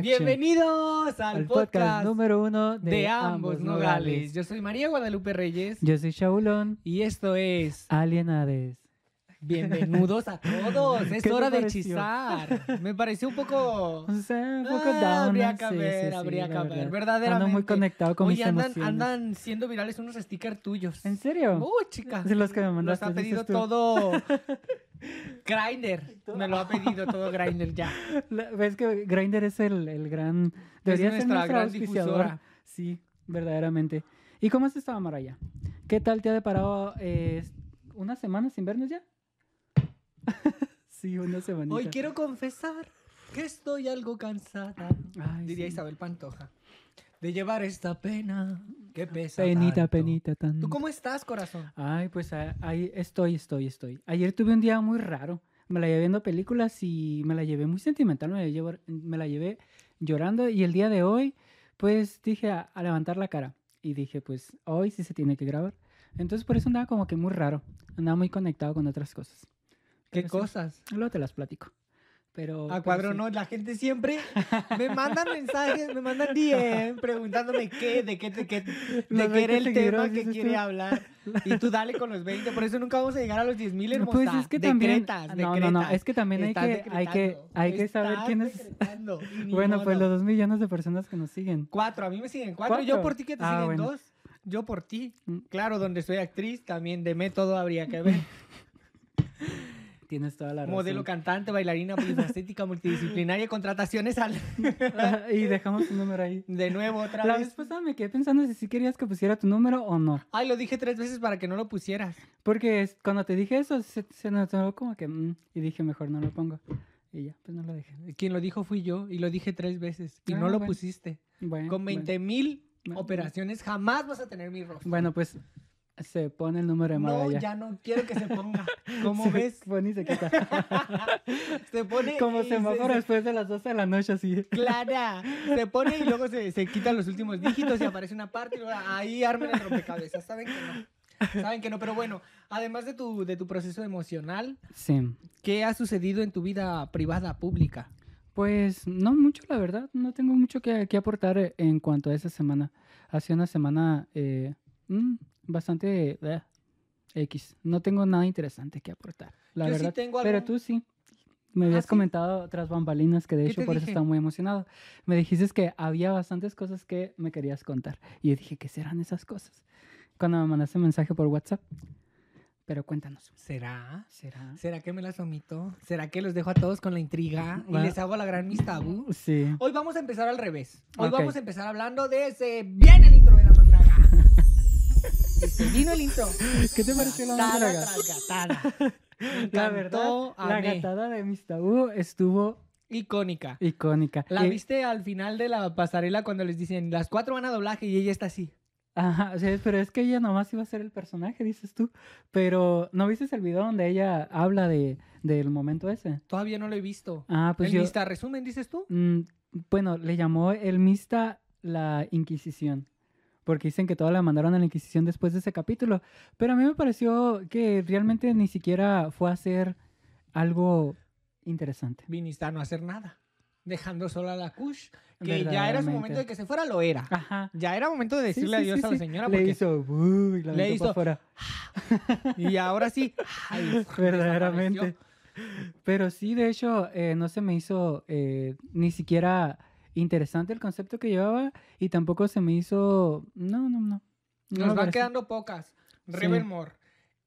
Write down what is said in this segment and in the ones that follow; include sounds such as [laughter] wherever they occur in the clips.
Action. Bienvenidos al, al podcast, podcast número uno de, de ambos nogales. Yo soy María Guadalupe Reyes Yo soy Shaulón y esto es Alienades. Bienvenidos a todos. [laughs] Es ¿Qué te hora de pareció? hechizar. Me pareció un poco. [laughs] O sea, un poco Ah, down. habría que Sí, ver, sí, habría que verdad. ver. Verdaderamente. Ando muy conectado con Oye, mis andan, emociones. andan siendo virales unos stickers tuyos. ¿En serio? Uy, chica. Sí, los que me Los mandaste. ha pedido todo. [laughs] Grinder. Me lo ha pedido todo Grinder ya. La- ¿Ves que Grindr es el, el gran... Debería ser nuestra nuestra gran difusora. Sí, verdaderamente. ¿Y cómo has estado, Maraya? ¿Qué tal te ha deparado eh, una semana sin vernos ya? [laughs] sí, una semanita. Hoy quiero confesar que estoy algo cansada. Ay, Diría sí. Isabel Pantoja. De llevar esta pena que pesa. Penita, tanto. penita, tan. ¿Tú cómo estás, corazón? Ay, pues ah, ahí estoy, estoy, estoy. Ayer tuve un día muy raro. Me la llevé viendo películas y me la llevé muy sentimental. Me la, llevo- me la llevé llorando y el día de hoy, pues dije a, a levantar la cara. Y dije, pues hoy sí se tiene que grabar. Entonces por eso andaba como que muy raro. Andaba muy conectado con otras cosas. ¿Qué Pero sí, cosas? Luego te las platico. Pero... A cuadro sí. no, la gente siempre [laughs] me mandan mensajes, me mandan DM preguntándome qué, de qué, de qué, [laughs] de qué era 20 el tema que quiere tú. hablar. Y tú dale con los 20, por eso nunca vamos a llegar a los 10 mil hermosa. Pues es que también... Decretas, no, no, no, es que también hay que, hay que, hay que saber quién es... [laughs] Bueno, pues modo. los dos millones de personas que nos siguen. Cuatro, a mí me siguen cuatro. Yo ¿Cuatro? por ti que te Ah, siguen bueno. dos. Yo por ti. Mm. Claro, donde soy actriz, también de método habría que ver. Tienes toda la razón. Modelo, cantante, bailarina, polifacética, multidisciplinaria, contrataciones al... [laughs] Y dejamos tu número ahí. De nuevo, otra La vez. vez pasada me quedé pensando si sí querías que pusiera tu número o no. Ay, lo dije tres veces para que no lo pusieras. Porque cuando te dije eso, se, se notó como que... mm, y dije, mejor no lo pongo. Y ya, pues no lo dejé. Quien lo dijo fui yo y lo dije tres veces y Ah, no lo bueno. pusiste. Bueno, Con bueno. 20 mil operaciones jamás vas a tener mi rostro. Bueno, pues se pone el número de no, Maraya. ya no quiero que se ponga. [laughs] ¿Cómo Se ves? pone y se quita. [laughs] se pone. como se- semáforo se- después de las 12 de la noche, así. Clara, se pone y luego se, se quitan los últimos dígitos y aparece una parte y luego ahí arman el rompecabezas. Saben que no. Saben que no, pero bueno, además de tu, de tu proceso emocional, Sí. ¿qué ha sucedido en tu vida privada, pública? Pues no mucho, la verdad. No tengo mucho que, que aportar eh, en cuanto a esa semana. Ha sido una semana eh, mm, bastante eh, X. No tengo nada interesante que aportar, la Yo sí verdad. tengo Pero algo- tú sí. Me ¿Ah, habías sí? comentado otras bambalinas que de ¿Qué hecho por eso dije? estaba muy emocionado. Me dijiste que había bastantes cosas que me querías contar. Y yo dije, ¿qué serán esas cosas? Cuando me mandaste mensaje por WhatsApp. Pero cuéntanos. ¿Será? ¿Será? ¿Será que me las omito? ¿Será que los dejo a todos con la intriga y Va. les hago la gran mis tabú? Sí. Hoy vamos a empezar al revés. Hoy vamos a empezar hablando de ese... ¡Viene el intro de la mandaga! [laughs] Vino el intro. ¿Qué te pareció la Gatada tras [laughs] La verdad, la gatada de Miss Tabú estuvo Icónica. icónica. ¿La Y- viste al final de la pasarela cuando les dicen las cuatro van a doblaje y ella está así? Ajá, o sea, pero es que ella nomás iba a ser el personaje, dices tú. Pero, ¿no viste el video donde ella habla de, del momento ese? Todavía no lo he visto. Ah, pues ¿El yo... Mista resumen, dices tú? Mm, bueno, le llamó el Mista la Inquisición. Porque dicen que toda la mandaron a la Inquisición después de ese capítulo. Pero a mí me pareció que realmente ni siquiera fue a hacer algo interesante. Viniste a no hacer nada. Dejando sola a la Kush. Que ya era su momento de que se fuera, lo era. Ajá. Ya era momento de decirle sí, adiós sí, a la señora. Le Porque... hizo... "Buh", y la Le hizo- afuera. Y ahora sí. [laughs] ay, Verdaderamente. Pero sí, de hecho, eh, no se me hizo eh, ni siquiera interesante el concepto que llevaba y tampoco se me hizo... No, no, no. No Nos van quedando pocas. Sí. Rebelmore.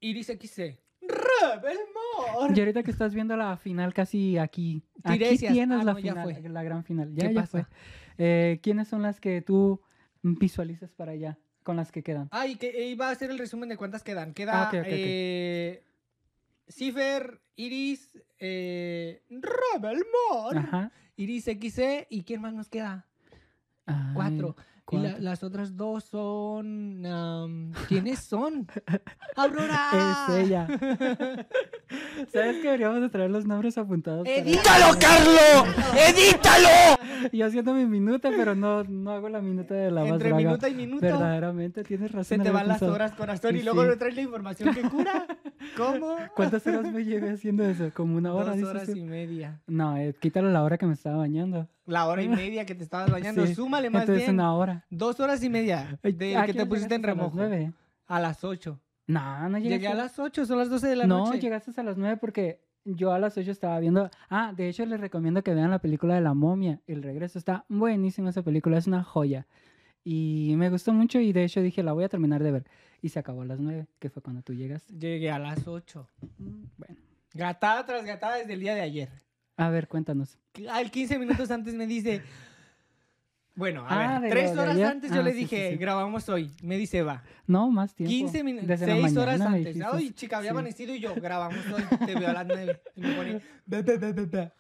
Iris XC. Rebelmore. Y ahorita que estás viendo la final casi aquí, aquí Tiresias. tienes Ah, la no, ya final, fue. la gran final. Ya, ¿Qué ya pasa? fue. Eh, ¿Quiénes son las que tú visualizas para allá con las que quedan? Ay, que iba a hacer el resumen de cuántas quedan. Queda Ah, ok, ok, ok. eh, Cipher, Iris, eh, Rebelmore, Ajá. Iris XC y ¿quién más nos queda? Ay, Cuatro. Y la- las otras dos son... am, ¿Quiénes son? [laughs] ¡Aurora! Es ella. [laughs] ¿Sabes que deberíamos de traer los nombres apuntados? para- ¡Edítalo, Carlo! ¡Edítalo! Yo haciendo mi minuta, pero no, no hago la minuta de la más Entre draga. minuto y minuto. Verdaderamente, tienes Se razón. te había van las pensado. horas, corazón, y Sí. luego no traes la información que cura. [laughs] ¿Cómo? ¿Cuántas horas me llevé haciendo eso? Como una hora, Dos dices horas tú? y media. No, eh, quítale la hora que me estaba bañando. La hora y [laughs] media que te estabas bañando. Sí, Súmale más Entonces bien. una hora. Dos horas y media de ¿a que te pusiste en llegaste? ¿A las remojo. nueve? A las ocho. No, no llegué. Llegué a las ocho, son las doce de la no, noche. llegaste a las nueve porque yo a las ocho estaba viendo. Ah, de hecho les recomiendo que vean la película de la momia. El regreso está buenísima esa película, es una joya. Y me gustó mucho y de hecho dije, la voy a terminar de ver. Y se acabó a las nueve, que fue cuando tú llegaste. Llegué a las ocho. Mm, Bueno, Gatada tras gatada desde el día de ayer. A ver, cuéntanos. Al 15 minutos antes me dice. Bueno, a Ah, ver, tres horas ayer. antes yo Ah, le sí, dije, sí. grabamos hoy. Me dice, va. No, más tiempo. 15 minutos, 6 horas antes. Ay, chica, había amanecido y yo, grabamos hoy, te veo a las 9. Y me pone, "Be, be, be, be, be".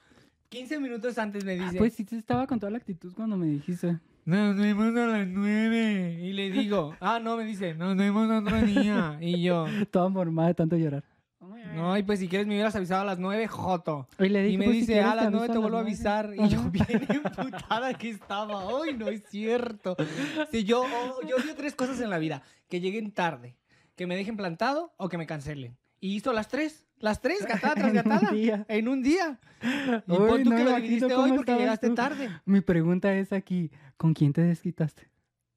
15 minutos antes me Ah, dice, Pues sí, estaba con toda la actitud cuando me dijiste. nos vemos a las 9. Y le digo, ah, no, me dice, nos vemos otro día. Y yo, [laughs] Toda mormada de tanto llorar. No, y pues si quieres me hubieras avisado a las 9, joto. Y le dije, Y me pues, dice, a las te 9 te vuelvo a avisar. nueve". Y yo bien [laughs] emputada que estaba. Ay, no es cierto. Si yo, oh, yo odio tres cosas en la vida. Que lleguen tarde, que me dejen plantado o que me cancelen. Y hizo las tres. Las tres, [laughs] gatada tras En un gatada. día. En un día. Y Uy, pon tú no que lo dividiste hoy porque llegaste tú. tarde. Mi pregunta es aquí, ¿con quién te desquitaste?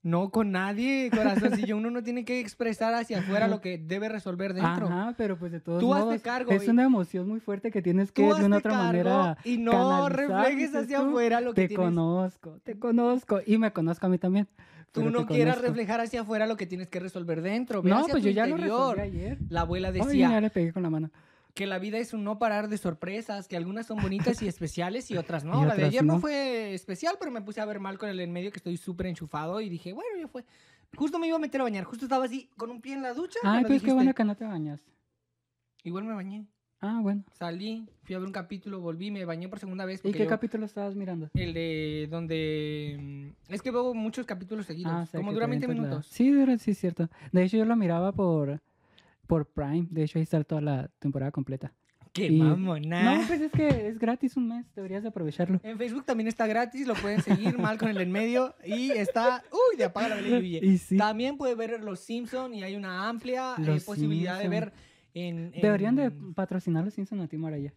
No con nadie, corazón. Yo uno no tiene que expresar hacia afuera lo que debe resolver dentro. Ajá, pero pues de todos Tú hazte modos, cargo es y- una emoción muy fuerte que tienes que de una otra cargo manera y no canalizar, reflejes hacia tú. afuera lo que Te tienes. conozco, te conozco y me conozco a mí también. Tú no te quieras conozco. reflejar hacia afuera lo que tienes que resolver dentro. Ve No, hacia pues tu yo ya lo resolví ayer. La abuela Ay, decía ya le pegué con la mano. Que la vida es un no parar de sorpresas, que algunas son bonitas y [laughs] especiales y otras no. Y la de ayer no. no. fue especial, pero me puse a ver mal con el en medio que estoy súper enchufado y dije, bueno, ya fue. Justo me iba a meter a bañar, justo estaba así con un pie en la ducha. Ay, cuando pues qué dijiste. bueno que no te bañas. Igual me bañé. Ah, bueno. Salí, fui a ver un capítulo, volví, me bañé por segunda vez. ¿Y qué yo- capítulo estabas mirando? El de donde... mm, Es que veo muchos capítulos seguidos. Ah, o sea, como que dura te 20 avientas la- minutos. Sí, dura, sí, es cierto. De hecho, yo lo miraba por, por Prime. De hecho, ahí está toda la temporada completa. ¡Qué Y- mamona! No, pues es que es gratis un mes. Deberías de aprovecharlo. En Facebook también está gratis, lo pueden seguir mal con el en medio y está, uy, de apaga la vela y huye. Y sí. También puede ver Los Simpson y hay una amplia eh, posibilidad de Simpson. ver en, en- Deberían de patrocinar los Simpsons a ti, Maraya.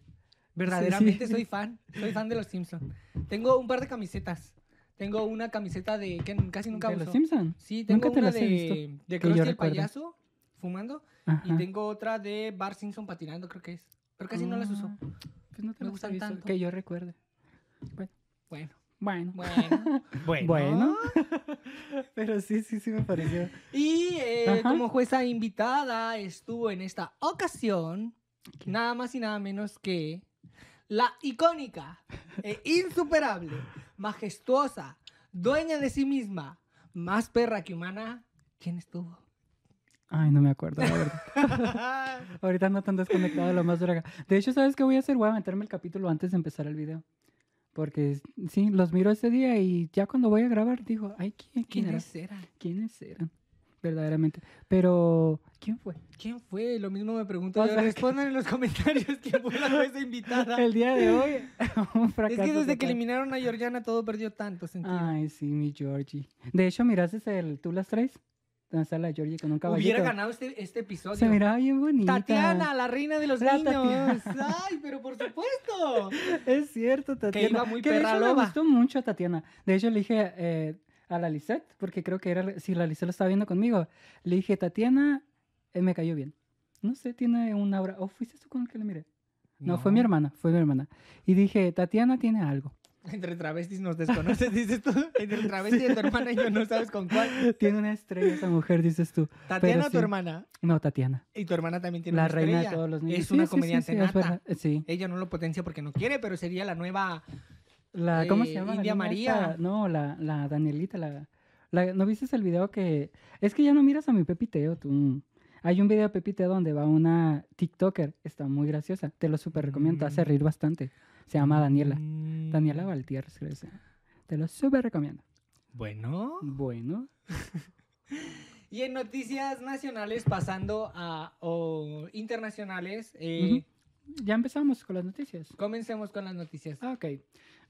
Verdaderamente sí. soy fan, soy fan de Los Simpson. Tengo un par de camisetas. Tengo una camiseta de que casi nunca ¿De uso. los Simpsons? Sí, tengo Nunca te una de, de Krusty el recuerde. payaso fumando Ajá. y tengo otra de Bar Simpson patinando, creo que es. Pero casi no las uso. Ah, Pues no te Me gustan tanto. Que yo recuerde. Bueno, Bueno. bueno, bueno. [laughs] Bueno. [laughs] Pero sí, sí, sí me pareció. Y eh, como jueza invitada estuvo en esta ocasión nada más y nada menos que la icónica e [laughs] insuperable, majestuosa, dueña de sí misma, más perra que humana. ¿Quién estuvo? Ay, no me acuerdo, la verdad. [laughs] Ahorita no tan desconectado de lo más draga. De hecho, ¿sabes qué voy a hacer? Voy a meterme el capítulo antes de empezar el video. Porque sí, los miro ese día y ya cuando voy a grabar digo, ay, ¿quién, quién era? ¿Quiénes eran? ¿Quiénes eran? Verdaderamente. Pero, ¿quién fue? ¿Quién fue? Lo mismo me pregunto. O sea, Respondan en los comentarios quién fue la jueza [laughs] invitada. El día de hoy, [laughs] un Es fracaso. que desde que total. eliminaron a Georgiana todo perdió tanto sentido. Ay, sí, mi Georgie. De hecho, miraste el ¿Tú las traes? Está la Georgie con un caballito. Hubiera ganado este, este episodio. Se miraba bien bonita. Tatiana, la reina de los La niños. [laughs] Ay, pero por supuesto. Es cierto, Tatiana. iba muy que de perra hecho me gustó mucho Tatiana. De hecho, le dije eh, a la Lisette, porque creo que era, si la Lisette lo estaba viendo conmigo, le dije, Tatiana, eh, me cayó bien. No sé, tiene una aura. ¿O fuiste tú con el que le miré? No, fue mi hermana, fue mi hermana. Y dije, Tatiana tiene algo. [laughs] Entre travestis nos desconoces, [laughs] dices tú. Entre el travesti de tu hermana y yo no sabes con cuál. Tiene una estrella esa mujer, dices tú. Tatiana, tu sí. hermana. No, Tatiana. Y tu hermana también tiene La una reina de estrella. todos los niños. Es Sí, una sí, sí, comediante sí, es nata. verdad, Sí. Ella no lo potencia porque no quiere, pero sería la nueva. La, ¿Cómo se Eh, llama? la India María. esta? No, la, la Danielita. La, la- ¿No viste el video que.? Es que ya no miras a mi Pepiteo, tú. Hay un video de Pepiteo donde va una TikToker. Está muy graciosa. Te lo súper recomiendo. Te hace Mm. reír bastante. Se llama Daniela. Mm, Daniela Valtierres, creo que. Te lo súper recomiendo. Bueno. Bueno. [laughs] Y en noticias nacionales, pasando a o internacionales, eh, Ya empezamos con las noticias. comencemos con las noticias. Ah, ok.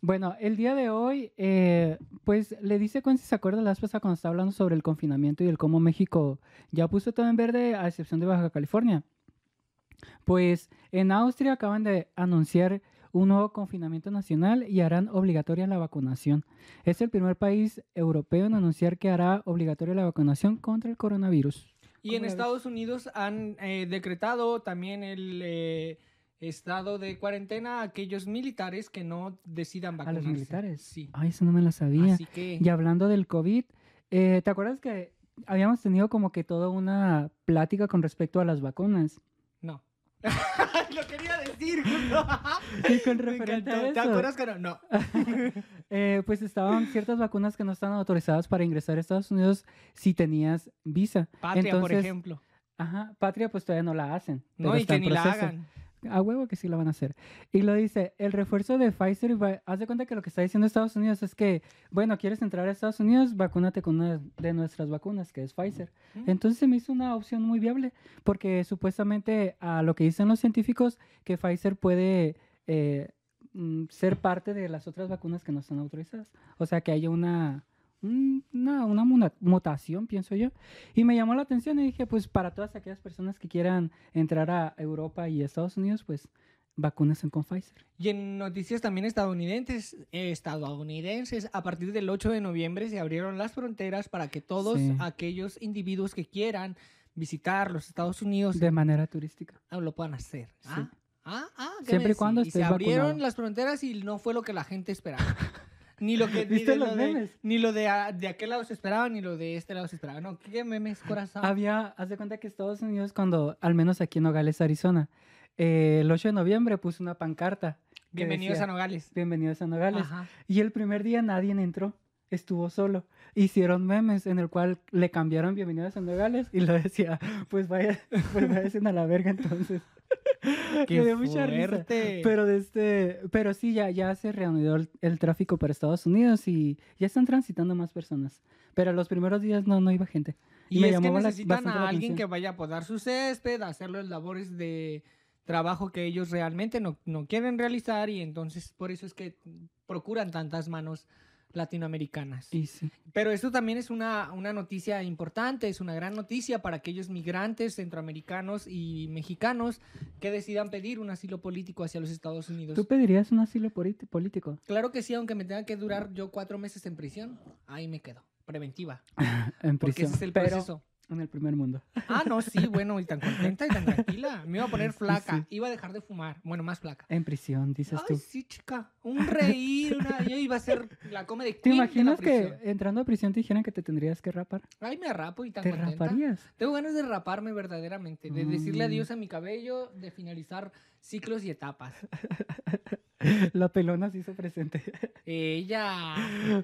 Bueno, el día de hoy, eh, pues le dice Quincy, ¿se acuerda la pasada cuando estaba hablando sobre el confinamiento y el cómo México ya puso todo en verde a excepción de Baja California? Pues en Austria acaban de anunciar un nuevo confinamiento nacional y harán obligatoria la vacunación. Es el primer país europeo en anunciar que hará obligatoria la vacunación contra el coronavirus. Y en. Estados Unidos han eh, decretado también el eh, estado de cuarentena a aquellos militares que no decidan A vacunarse. los militares. Sí. Ay, eso no me lo sabía. Así que Y hablando del COVID, eh, ¿te acuerdas que habíamos tenido como que toda una plática con respecto a las vacunas? No. [laughs] Lo quería decir. justo. [laughs] Y con [laughs] referente a ¿Te eso, acuerdas que no? No. eh, pues estaban ciertas vacunas que no están autorizadas para ingresar a Estados Unidos si tenías visa. Patria, por ejemplo. Ajá, Patria pues todavía no la hacen. No, y que ni la proceso. hagan. A huevo que sí la van a hacer. Y lo dice, el refuerzo de Pfizer, haz de cuenta que lo que está diciendo Estados Unidos es que, bueno, quieres entrar a Estados Unidos, vacúnate con una de nuestras vacunas, que es Pfizer. Entonces se me hizo una opción muy viable, porque supuestamente a lo que dicen los científicos, que Pfizer puede eh, mm, ser parte de las otras vacunas que no están autorizadas. O sea, que haya una, un- una, una mutación, pienso yo. Y me llamó la atención y dije, pues para todas aquellas personas que quieran entrar a Europa y Estados Unidos, pues vacúnense con Pfizer. Y en noticias también estadounidenses, eh, estadounidenses, a partir del 8 de noviembre se abrieron las fronteras para que todos Sí. aquellos individuos que quieran visitar los Estados Unidos De manera turística. ah, lo puedan hacer. Sí. Ah, ah, ah, ¿qué Siempre y cuando? Y se estés abrieron vacunado. las fronteras y no fue lo que la gente esperaba. [laughs] Ni lo que ni ¿Viste de, los lo de, memes? ni lo de, a- de aquel lado se esperaba, ni lo de este lado se esperaba. No, ¿qué memes, corazón? Había, haz de cuenta que Estados Unidos, cuando, al menos aquí en Nogales, Arizona, eh, el 8 de noviembre puso una pancarta. Bienvenidos decía, a Nogales. Bienvenidos a Nogales. Ajá. Y el primer día nadie entró, estuvo solo. Hicieron memes en el cual le cambiaron Bienvenidos a Nogales y lo decía, pues vaya, pues vayan a la verga entonces. [laughs] Qué Me dio mucha risa. Pero de este, pero sí, ya, ya se reanudó el, el tráfico para Estados Unidos y ya están transitando más personas. Pero los primeros días no, no iba gente. Y me es que la- necesitan a alguien que vaya a podar su césped, a hacer las labores de trabajo que ellos realmente no, no quieren realizar y entonces por eso es que procuran tantas manos latinoamericanas. Y sí. Pero esto también es una, una noticia importante, es una gran noticia para aquellos migrantes centroamericanos y mexicanos que decidan pedir un asilo político hacia los Estados Unidos. ¿Tú pedirías un asilo político? Claro que sí, aunque me tenga que durar yo cuatro meses en prisión, ahí me quedo, preventiva, [laughs] En porque prisión. ese es el pero proceso. En el primer mundo. Ah, no, sí, bueno, y tan contenta y tan tranquila. Me iba a poner flaca, Sí. iba a dejar de fumar, bueno, más flaca. En prisión, dices Ay, tú. sí, chica, un reír, una... yo iba a ser la come de ¿Te queen de la imaginas que entrando a prisión te dijeran que te tendrías que rapar? Ay, me rapo y tan ¿Te contenta. raparías? Tengo ganas de raparme verdaderamente, de decirle Mm. adiós a mi cabello, de finalizar ciclos y etapas. [laughs] La pelona se hizo presente. Ella...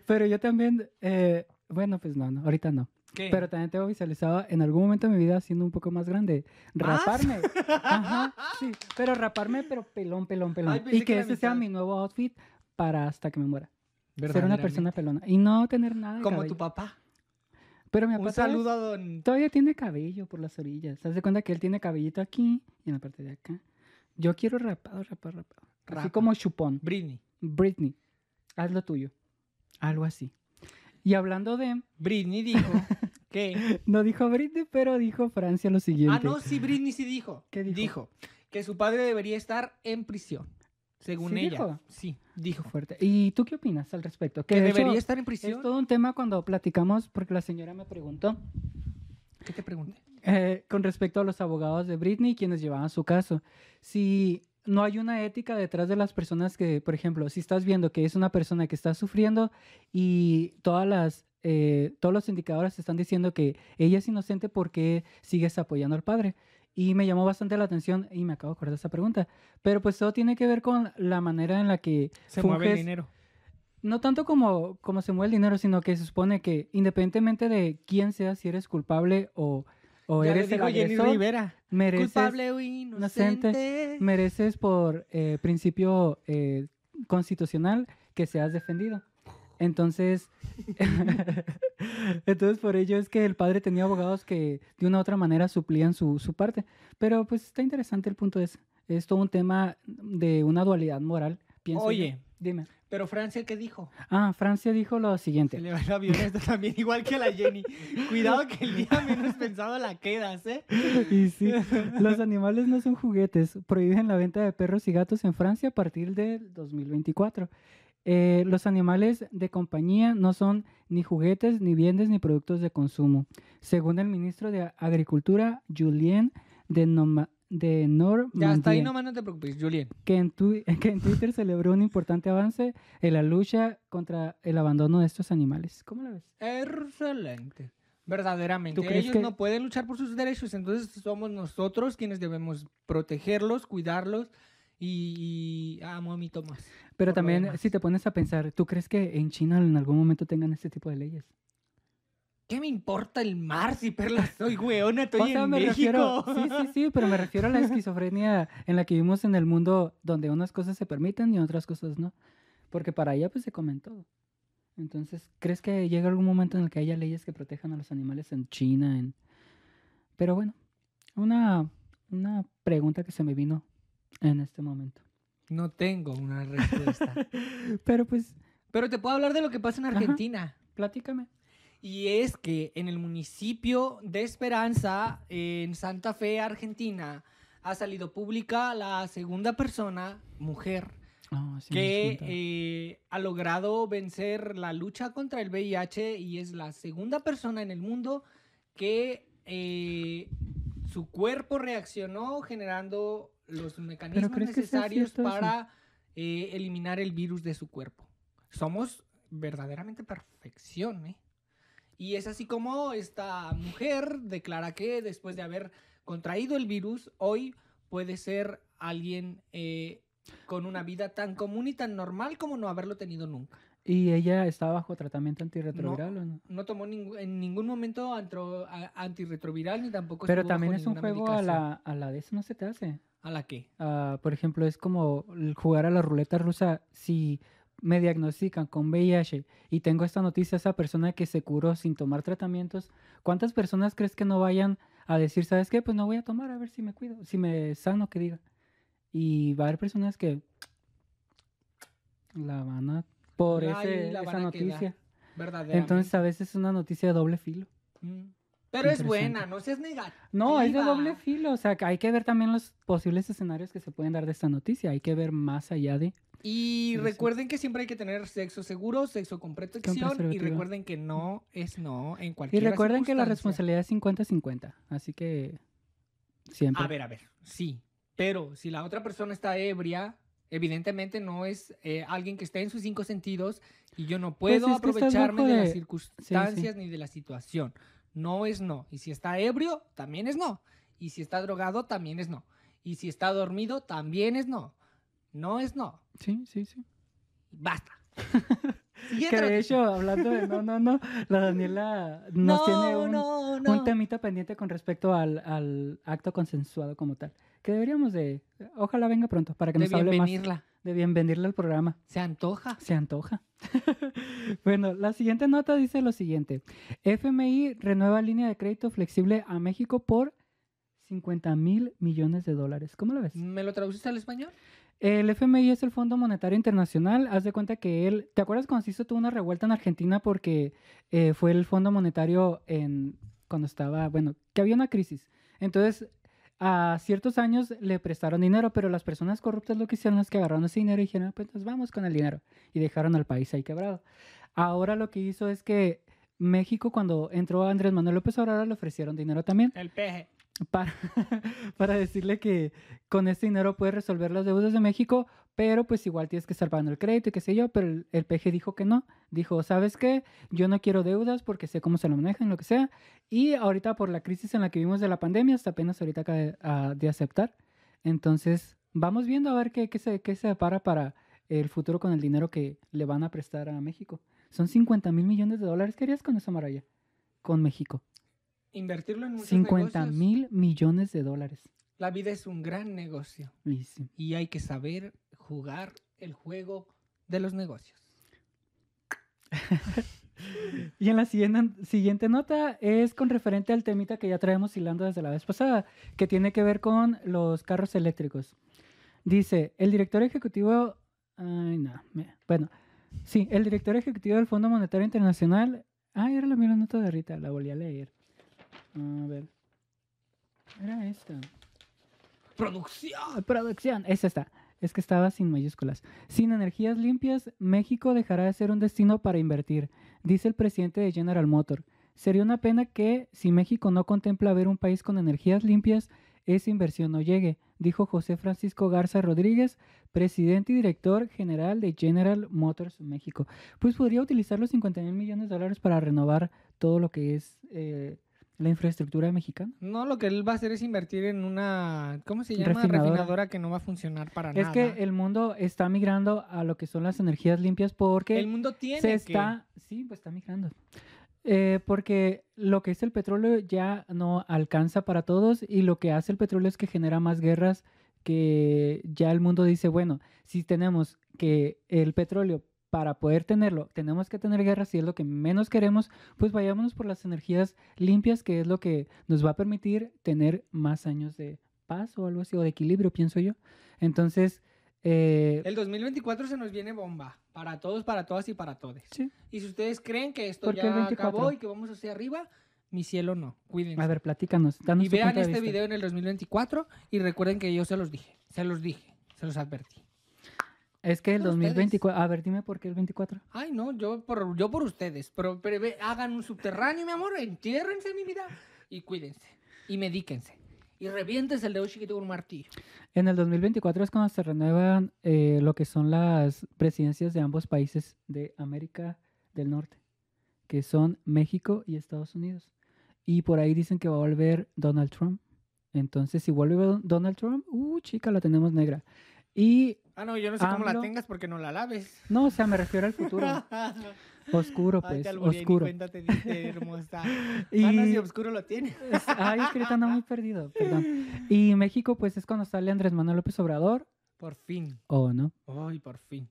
Pero yo también, eh, bueno, pues no, no, ahorita no. ¿Qué? Pero también tengo visualizado en algún momento de mi vida siendo un poco más grande. Raparme. [laughs] Ajá, sí. Pero raparme, pero pelón, pelón, pelón. Ay, y que que ese sea mi nuevo outfit para hasta que me muera. Ser una persona pelona. Y no tener nada de Como cabello. tu papá. Pero mi papá Un saludo a don... Todavía tiene cabello por las orillas. ¿Se hace cuenta que él tiene cabellito aquí y en la parte de acá? Yo quiero rapado, rapado, rapado. Así como chupón. Britney. Britney, haz lo tuyo. Algo así. Y hablando de... Britney dijo [laughs] que... No dijo Britney, pero dijo Francia lo siguiente. Ah, no, sí, Britney sí dijo. ¿Qué dijo? que su padre debería estar en prisión. Según ¿Sí ella. dijo? Sí, dijo. Fuerte. ¿Y tú qué opinas al respecto? Que de hecho, debería estar en Es prisión. todo un tema cuando platicamos, porque la señora me preguntó ¿Qué te pregunté? eh, con respecto a los abogados de Britney, quienes llevaban su caso. Si no hay una ética detrás de las personas que, por ejemplo, si estás viendo que es una persona que está sufriendo y todas las, eh, todos los indicadores están diciendo que ella es inocente, ¿por qué sigues apoyando al padre? Y me llamó bastante la atención y me acabo de acordar de esa pregunta. Pero pues todo tiene que ver con la manera en la que Se mueve el dinero. no tanto como, como se mueve el dinero, sino que se supone que independientemente de quién seas, si eres culpable o, o ya eres el agresor, Rivera. mereces, Culpable o inocente. inocente. mereces por eh, principio eh, constitucional que seas defendido. Entonces, [laughs] entonces por ello es que el padre tenía abogados que de una u otra manera suplían su, su parte. Pero pues está interesante el punto ese. Es todo un tema de una dualidad moral, pienso. Oye, Dime. Pero Francia, ¿qué dijo? Ah, Francia dijo lo Se siguiente. le va el avión esto también, [laughs] igual que la Jenny. Cuidado que el día menos pensado la quedas, ¿eh? Y sí, los animales no son juguetes. Prohíben la venta de perros y gatos en Francia a partir del 2024. Eh, los animales de compañía no son ni juguetes, ni bienes, ni productos de consumo. Según el ministro de Agricultura, Julien de, Noma- de Normandía, Ya, hasta ahí nomás no te preocupes, Julien. que, en tui- [laughs] que en Twitter celebró un importante avance en la lucha contra el abandono de estos animales. ¿Cómo la ves? Excelente. Verdaderamente. ¿Tú crees Ellos que- no pueden luchar por sus derechos, entonces somos nosotros quienes debemos protegerlos, cuidarlos y, y amo a mi Tomás. Pero también, si te pones a pensar, ¿tú crees que en China en algún momento tengan este tipo de leyes? ¿Qué me importa el mar si perla soy weona? Estoy O sea, en me México. refiero, sí, sí, sí, pero me refiero a la [laughs] esquizofrenia en la que vivimos en el mundo donde unas cosas se permiten y otras cosas no. Porque para allá pues se comen todo. Entonces, ¿crees que llega algún momento en el que haya leyes que protejan a los animales en China? En... Pero bueno, una, una pregunta que se me vino en este momento. No tengo una respuesta. [laughs] Pero pues, Pero te puedo hablar de lo que pasa en Ajá. Argentina. platícame. Y es que en el municipio de Esperanza, en Santa Fe, Argentina, ha salido pública la segunda persona, mujer, Ah, sí que eh, ha logrado vencer la lucha contra el VIH y es la segunda persona en el mundo que eh, su cuerpo reaccionó generando los mecanismos necesarios para eh, eliminar el virus de su cuerpo. Somos verdaderamente perfección, ¿eh? Y es así como esta mujer declara que después de haber contraído el virus, hoy puede ser alguien eh, con una vida tan común y tan normal como no haberlo tenido nunca. ¿Y ella está bajo tratamiento antirretroviral o no? No tomó ningú- en ningún momento antro- antirretroviral ni tampoco Pero bajo también es un juego a la, a la de eso, ¿no se te hace? ¿A la qué? Ah, por ejemplo, es como jugar a la ruleta rusa. Si me diagnostican con VIH y tengo esta noticia, esa persona que se curó sin tomar tratamientos, ¿cuántas personas crees que no vayan a decir, sabes qué? Pues no voy a tomar, a ver si me cuido, si me sano, que diga. Y va a haber personas que la van a... por Ahí ese- la esa noticia. Entonces a veces es una noticia de doble filo. Mm. Pero es buena, no seas negativa. No, es de doble filo. O sea, hay que ver también los posibles escenarios que se pueden dar de esta noticia. Hay que ver más allá de... Y Sí, sí. recuerden que siempre hay que tener sexo seguro, sexo con protección. Y recuerden que no es no en Y cualquier recuerden que la responsabilidad es 50-50. Así que siempre. A ver, a ver, sí. Pero si la otra persona está ebria, evidentemente no es eh, alguien que esté en sus cinco sentidos y yo no puedo Pues estás aprovecharme de, las circunstancias ni de la situación. No es no. Y si está ebrio, también es no. Y si está drogado, también es no. Y si está dormido, también es no. No es no. Sí, sí, sí. Basta. [laughs] Que de hecho, hablando de no, no, no, la Daniela nos tiene un, no, un no. temita pendiente con respecto al, al acto consensuado como tal. Que deberíamos de, ojalá venga pronto para que de nos hable más bienvenirla. de bienvenirle al programa. Se antoja. Se antoja. [laughs] bueno, la siguiente nota dice lo siguiente. FMI renueva línea de crédito flexible a México por 50 mil millones de dólares. ¿Cómo lo ves? ¿Me lo traduciste al español? El FMI es el Fondo Monetario Internacional. Haz de cuenta que él, ¿te acuerdas cuando se hizo toda una revuelta en Argentina porque eh, fue el Fondo Monetario en cuando estaba, bueno, que había una crisis. Entonces, a ciertos años le prestaron dinero, pero las personas corruptas lo que hicieron es que agarraron ese dinero y dijeron, pues nos vamos con el dinero y dejaron al país ahí quebrado. Ahora lo que hizo es que México cuando entró Andrés Manuel López Obrador le ofrecieron dinero también El peje. Para, [laughs] para decirle que con este dinero puedes resolver las deudas de México, pero pues igual tienes que estar pagando el crédito y qué sé yo, pero el, PG dijo que no. Dijo, ¿sabes qué? Yo no quiero deudas porque sé cómo se lo manejan, lo que sea. Y ahorita por la crisis en la que vivimos de la pandemia, hasta apenas ahorita acaba de, ah, aceptar. Entonces, vamos viendo a ver qué, qué se, qué se depara para el futuro con el dinero que le van a prestar a México. Son 50 mil millones de dólares. ¿Qué harías con esa Maraya? Con México. Invertirlo en muchos 50 negocios. mil millones de dólares. La vida es un gran negocio Y sí. y hay que saber jugar el juego de los negocios. [laughs] Y en la siguiente, siguiente nota es con referente al temita que ya traemos hilando desde la vez pasada, que tiene que ver con los carros eléctricos. Dice, el director ejecutivo Ay, no. Bueno, sí, el director ejecutivo del Fondo Monetario Internacional. Ah, era la misma nota de Rita, la volví a leer. A ver. Era esta. ¡Producción! Producción, esa está. Es que estaba sin mayúsculas. Sin energías limpias, México dejará de ser un destino para invertir, dice el presidente de General Motor. Sería una pena que, si México no contempla ver un país con energías limpias, esa inversión no llegue, dijo José Francisco Garza Rodríguez, presidente y director general de General Motors México. Pues podría utilizar los 50 mil millones de dólares para renovar todo lo que es eh, la infraestructura mexicana. No, lo que él va a hacer es invertir en una, ¿cómo se llama? Refinadora. Refinadora, que no va a funcionar para Es nada. que el mundo está migrando a lo que son las energías limpias porque el mundo tiene se que- está, sí, pues está migrando. Eh, porque lo que es el petróleo ya no alcanza para todos y lo que hace el petróleo es que genera más guerras que ya el mundo dice, bueno, si tenemos que el petróleo para poder tenerlo, tenemos que tener guerras y es lo que menos queremos, pues vayámonos por las energías limpias, que es lo que nos va a permitir tener más años de paz o algo así, o de equilibrio, pienso yo. Entonces, eh, El 2024 se nos viene bomba. Para todos, para todas y para todos. sí. Y si ustedes creen que esto ¿Por qué ya el 24? acabó y que vamos hacia arriba, mi cielo no. Cuídense. a ver, platícanos. danos y vean este video en el 2024 y recuerden que yo se los dije. Se los dije. Se los advertí. Es que el Por ustedes. 2024. A ver, dime por qué el 24. Ay, no, yo por, yo por ustedes. Pero, hagan un subterráneo, mi amor. Entiérrense, mi vida. Y cuídense. Y medíquense. Y reviéntense el dedo chiquito con un martillo. En el 2024 es cuando se renuevan eh, lo que son las presidencias de ambos países de América del Norte, que son México y Estados Unidos. Y por ahí dicen que va a volver Donald Trump. Entonces, si vuelve Don- Donald Trump, uh, chica, la tenemos negra. Y, Ah, no, yo no sé cómo la tengas porque no la laves. no, o sea, me refiero al futuro. [laughs] Oscuro, Ay, pues, ni oscuro. cuenta te diste, hermosa. [laughs] Y- Ah, no, si oscuro lo tiene. [laughs] Ay, es que ahorita ando muy perdido, perdón. Y México, pues, es cuando sale Andrés Manuel López Obrador, Por fin. o no, Ay, por fin.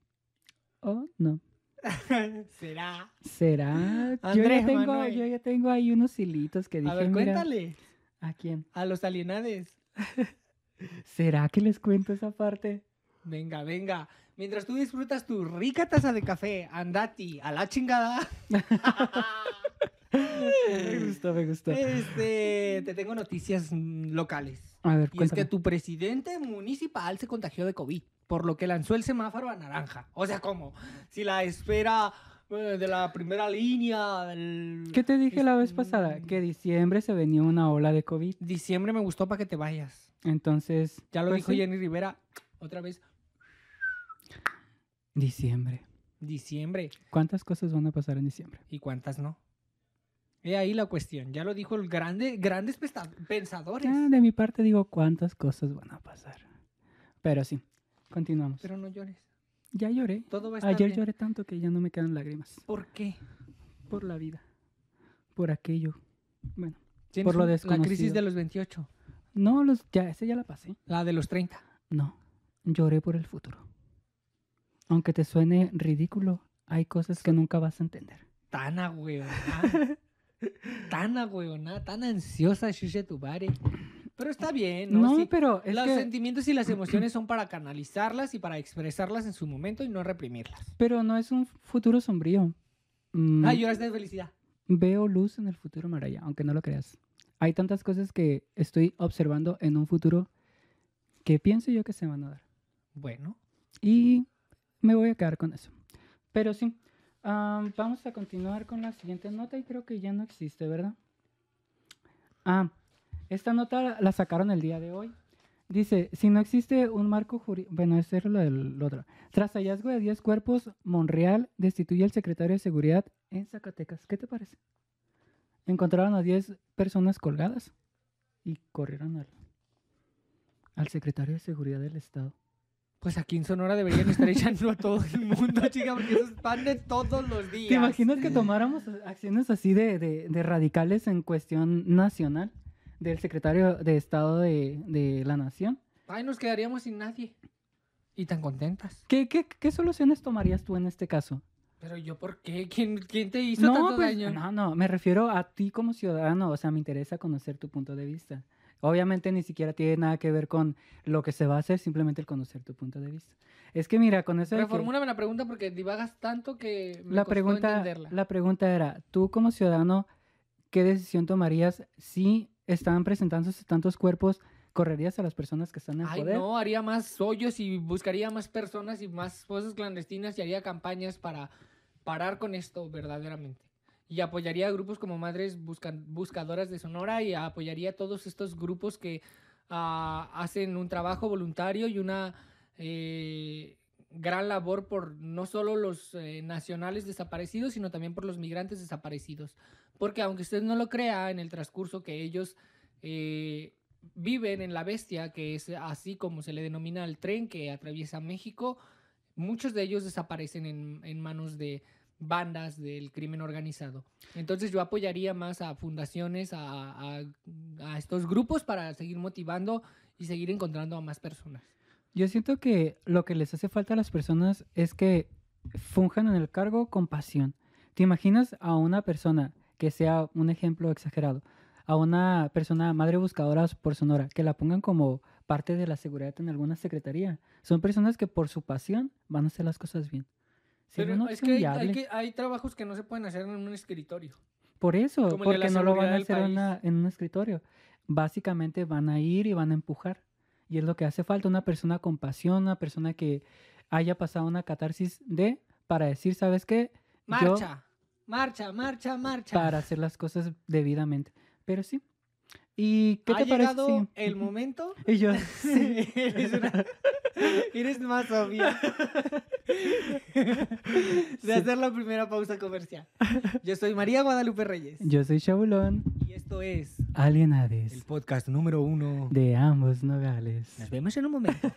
o no. Será. ¿Será? yo, ya tengo, Manuel. yo ya tengo ahí unos hilitos que dije, A ver, mira, cuéntale. ¿a quién? A los alienades. ¿Será que les cuento esa parte? Venga, venga. Mientras tú disfrutas tu rica taza de café, andati a la chingada. [laughs] me gustó, me gustó. Este, te tengo noticias mm, locales. A ver, Y es que cuéntame. tu presidente municipal se contagió de COVID, por lo que lanzó el semáforo a naranja. O sea, ¿cómo? Si la espera eh, de la primera línea del... ¿Qué te dije la vez es- pasada? Que diciembre se venía una ola de COVID. Diciembre me gustó para que te vayas. Entonces, Ya lo pues dijo sí, Jenny Rivera. Otra vez, Diciembre. diciembre. ¿Cuántas cosas van a pasar en diciembre? ¿Y cuántas no? He ahí la cuestión. Ya lo dijo el grande, grandes pensadores. Ah, de mi parte digo cuántas cosas van a pasar. Pero sí, continuamos. Pero no llores. ya lloré. Todo va a estar Ayer bien. lloré tanto que ya no me quedan lágrimas. ¿Por qué? Por la vida. Por aquello. Bueno, Por lo un- La crisis desconocido. de los 28. no, los, ya, esa ya la pasé. La de los 30. No, lloré por el futuro. Aunque te suene ridículo, hay cosas que nunca vas a entender. Tan agüeonada. [laughs] tan agüeonada, tan ansiosa, Shusha Tubare. Pero está bien, ¿no? No, Sí, pero es los que, sentimientos y las [clears throat] emociones son para canalizarlas y para expresarlas en su momento y no reprimirlas. pero no es un futuro sombrío. Mm, Ah, lloraste de felicidad. Veo luz en el futuro, Maraya, aunque no lo creas. Hay tantas cosas que estoy observando en un futuro que pienso yo que se van a dar. Bueno, Y me voy a quedar con eso. Pero sí, am, vamos a continuar con la siguiente nota y creo que ya no existe, ¿verdad? Ah, esta nota la- la sacaron el día de hoy. Dice, si no existe un marco jurídico... Bueno, ese era lo del otro. Tras hallazgo de 10 cuerpos, Monreal destituye al secretario de Seguridad en Zacatecas. ¿Qué te parece? Encontraron a 10 personas colgadas y corrieron al, al secretario de Seguridad del Estado. Pues aquí en Sonora deberían estar echando a todo el mundo, [laughs] chica, porque esos pan de todos los días. ¿Te imaginas que tomáramos acciones así de, de- de radicales en cuestión nacional del secretario de Estado de, de la Nación? Ay, nos quedaríamos sin nadie. Y tan contentas. ¿Qué, qué, qué soluciones tomarías tú en este caso? Pero yo, ¿por qué? ¿Quién, quién te hizo tanto pues, daño? no, no, me refiero a ti como ciudadano, o sea, me interesa conocer tu punto de vista. Obviamente ni siquiera tiene nada que ver con lo que se va a hacer, simplemente el conocer tu punto de vista. Es que mira, con eso... Reformúlame la pregunta porque divagas tanto que me la costó pregunta, entenderla. la pregunta era, tú como ciudadano, ¿qué decisión tomarías si están presentándose tantos cuerpos? ¿Correrías a las personas que están en Ay, poder? no, haría más hoyos y buscaría más personas y más cosas clandestinas y haría campañas para parar con esto verdaderamente. Y apoyaría a grupos como Madres Buscan- Buscadoras de Sonora y apoyaría a todos estos grupos que ah, hacen un trabajo voluntario y una eh, gran labor por no solo los eh, nacionales desaparecidos, sino también por los migrantes desaparecidos. Porque aunque usted no lo crea, en el transcurso que ellos eh, viven en la bestia, que es así como se le denomina al tren que atraviesa México, muchos de ellos desaparecen en, en manos de bandas del crimen organizado. Entonces yo apoyaría más a fundaciones, a, estos grupos para seguir motivando y seguir encontrando a más personas. Yo siento que lo que les hace falta a las personas es que funjan en el cargo con pasión. ¿Te imaginas a una persona que sea un ejemplo exagerado? A una persona madre buscadora por Sonora, que la pongan como parte de la seguridad en alguna secretaría. Son personas que por su pasión van a hacer las cosas bien. Pero una es que hay, viable. hay que hay trabajos que no se pueden hacer en un escritorio. Por eso, Como porque no lo van a hacer en, país. una- en un escritorio. Básicamente van a ir y van a empujar. Y es lo que hace falta, una persona con pasión, una persona que haya pasado una catarsis de, para decir, ¿sabes qué? Yo, Marcha, marcha, marcha, marcha. para hacer las cosas debidamente. Pero sí. ¿Y qué ha te parece? Sí. el momento Y yo, [laughs] Sí, eres, una- [laughs] eres más obvia. [laughs] De hacer la primera pausa comercial. Yo soy María Guadalupe Reyes. yo soy Chabulón, Y esto es alienades el podcast número uno. de ambos nogales. Nos vemos en un momento.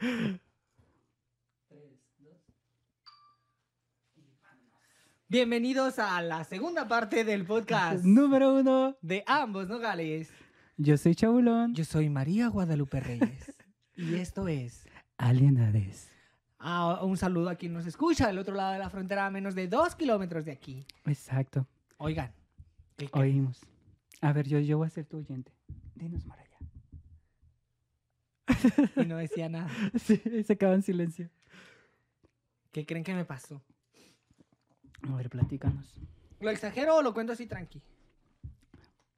[laughs] Bienvenidos a la segunda parte del podcast Número uno, de ambos nogales. yo soy Chabulón, Yo soy María Guadalupe Reyes. Y esto es alienades. Ah, un saludo a quien nos escucha al otro lado de la frontera a menos de dos kilómetros de aquí. Exacto. Oigan, ¿qué? Oímos. A ver, yo, yo voy a ser tu oyente. Dinos, Maraya. y no decía nada. [laughs] Sí, se acaba en silencio. ¿Qué creen que me pasó? A ver, platícanos. ¿Lo exagero o lo cuento así tranqui?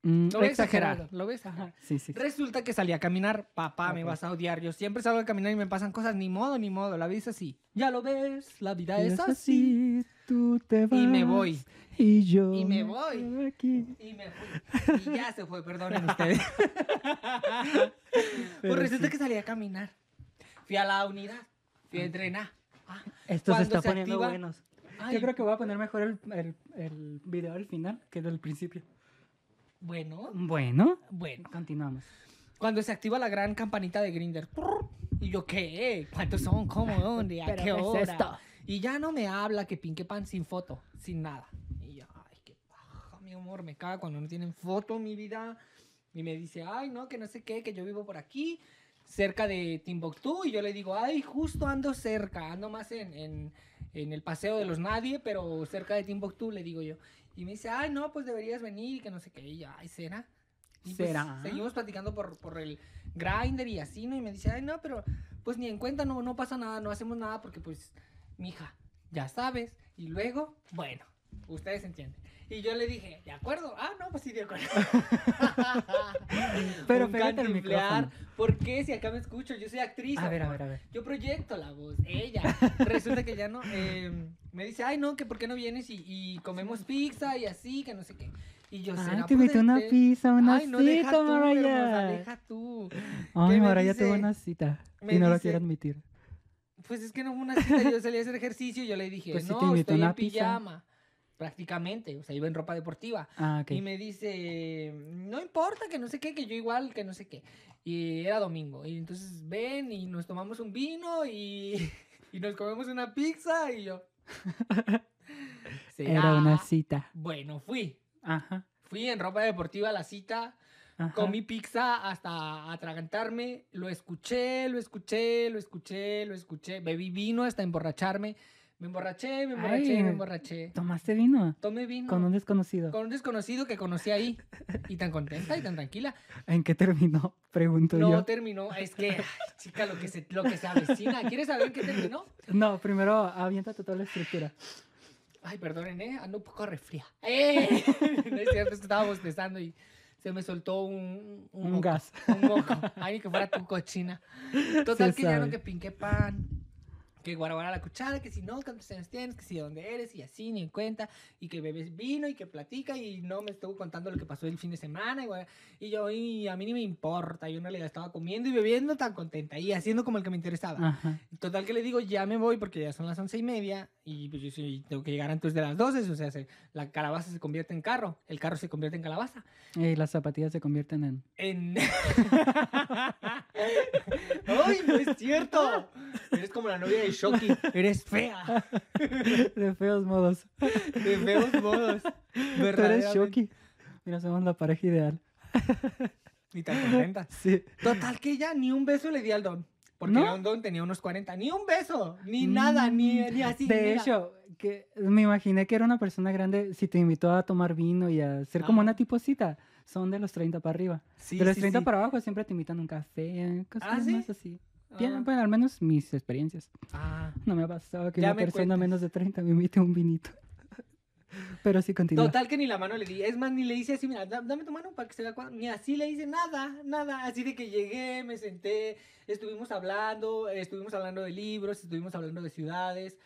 Mm, Lo voy a exagerar. exagerar. Lo voy a exagerar. Sí, sí. sí. Resulta que salí a caminar. Papá, me vas a odiar. Yo siempre salgo a caminar y me pasan cosas. Ni modo, ni modo. La vida es así. Ya lo ves. La vida es así. tú te vas. Y me voy. Y yo. Y me voy. aquí. Y me fui. Y ya se fue, perdonen ustedes. [laughs] Pues resulta que salí a caminar. Fui a la unidad. Fui a entrenar. Ah, Esto se está se poniendo activa- buenos. ay, Yo creo que voy a poner mejor el, el, el video al final que del principio. Bueno, Bueno, bueno. continuamos. Cuando se activa la gran campanita de Grinder. Y yo, ¿qué? ¿Cuántos son? ¿Cómo? ¿Dónde? ¿A ¿Pero qué es hora? esto? Y ya no me habla que pinque pan sin foto, sin nada. Y yo, ay, qué paja, mi amor, me caga cuando no tienen foto, mi vida. Y me dice, ay, no, que no sé qué, que yo vivo por aquí, cerca de Timbuktu. Y yo le digo, ay, justo ando cerca, ando más en, en, en el paseo de los nadie, pero cerca de Timbuktu, le digo yo. Y me dice, ay, no, pues deberías venir y que no sé qué. Y yo, ay, ¿será? Y pues, seguimos platicando por, por el grinder y así, ¿no? Y me dice, ay, no, pero pues ni en cuenta, no, no pasa nada, no hacemos nada porque pues, mija, ya sabes. Y luego, bueno, ustedes entienden. Y yo le dije, ¿de acuerdo? Ah, no, pues sí, de acuerdo. [laughs] Pero pégate el micrófono. ¿Por qué? Si acá me escucho, yo soy actriz. A ver, a ver, a ver. Yo proyecto la voz, ella. Resulta que ya no. eh, me dice, ay, no, que por qué no vienes y, y comemos pizza y así, que no sé qué. Y yo, Ay, ¿será te invité una pizza, una Ay, no, deja cita, hermosa, Maraya. deja tú. Ay, Maraya tuvo una cita. Me Y no lo dice- quiero admitir. Pues es que no fue una cita, yo salí a hacer ejercicio y yo le dije, Pues te no, invitó estoy una en pizza. Prácticamente, o sea, iba en ropa deportiva. Ah. Y me dice, no importa, que no sé qué, que yo igual, que no sé qué. Y era domingo. Y entonces ven y nos tomamos un vino y, [laughs] y nos comemos una pizza y yo. Era una "¿Será?". cita. Bueno, fui. Ajá. Fui en ropa deportiva a la cita, ajá. comí pizza hasta atragantarme, lo escuché, lo escuché, lo escuché, lo escuché, bebí vino hasta emborracharme, Me emborraché, me emborraché, Ay. me emborraché. ¿Tomaste vino? Tomé vino Con un desconocido. con un desconocido que conocí ahí. Y tan contenta y tan tranquila. ¿En qué terminó? Pregunto No yo. terminó. Es que, ay, chica, lo que, se, lo que se avecina. ¿Quieres saber en qué terminó? No, primero aviéntate toda la estructura. Ay, perdonen, ¿eh? Ando un poco resfría. ¡Eh! [laughs] No es cierto, es que estaba bostezando y se me soltó un... Un moco, gas. Un moco. Ay, ni que fuera tu cochina. [laughs] Total, Se que ya no sabe. que pinqué pan, que guarabara la cuchara, que si no, cuántos años tienes, que si de dónde eres, y así, ni en cuenta, y que bebes vino, y que platica, y no me estuvo contando lo que pasó el fin de semana, y, y yo, y a mí ni me importa, yo no le estaba comiendo y bebiendo tan contenta, y haciendo como el que me interesaba. Ajá. Total que le digo, ya me voy porque ya son las once y media y pues yo sí tengo que llegar antes de las doce, o sea, se- la calabaza se convierte en carro, el carro se convierte en calabaza. Y las zapatillas se convierten en... En... [laughs] ¡Ay, no es cierto! [laughs] Eres como la novia de Shoki, eres fea, [laughs] De feos modos. de feos modos. Tú eres. Shoki. Mira, somos la pareja ideal. [laughs] Y tan contenta. Sí. Total que ya ni un beso le di al don. Porque ¿No? era un don, tenía unos 40. Ni un beso, ni nada, ni, ni así. De hecho, que me imaginé que era una persona grande si te invitó a tomar vino y a hacer como Ah. una tipo cita. Son de los 30 para arriba. Sí, de los sí, 30 sí. para abajo siempre te invitan a un café, cosas ¿Ah, sí? más así. Bien, Ah. bueno, al menos mis experiencias. Ah. No me ha pasado que Ya una me persona menos de 30 me invite un vinito. [laughs] Pero sí continúa. Total que ni la mano le di. Es más, ni le hice así, mira, da- dame tu mano para que se vea cuadro. Ni así le hice nada, nada. Así de que llegué, me senté, estuvimos hablando, estuvimos hablando de libros, estuvimos hablando de ciudades,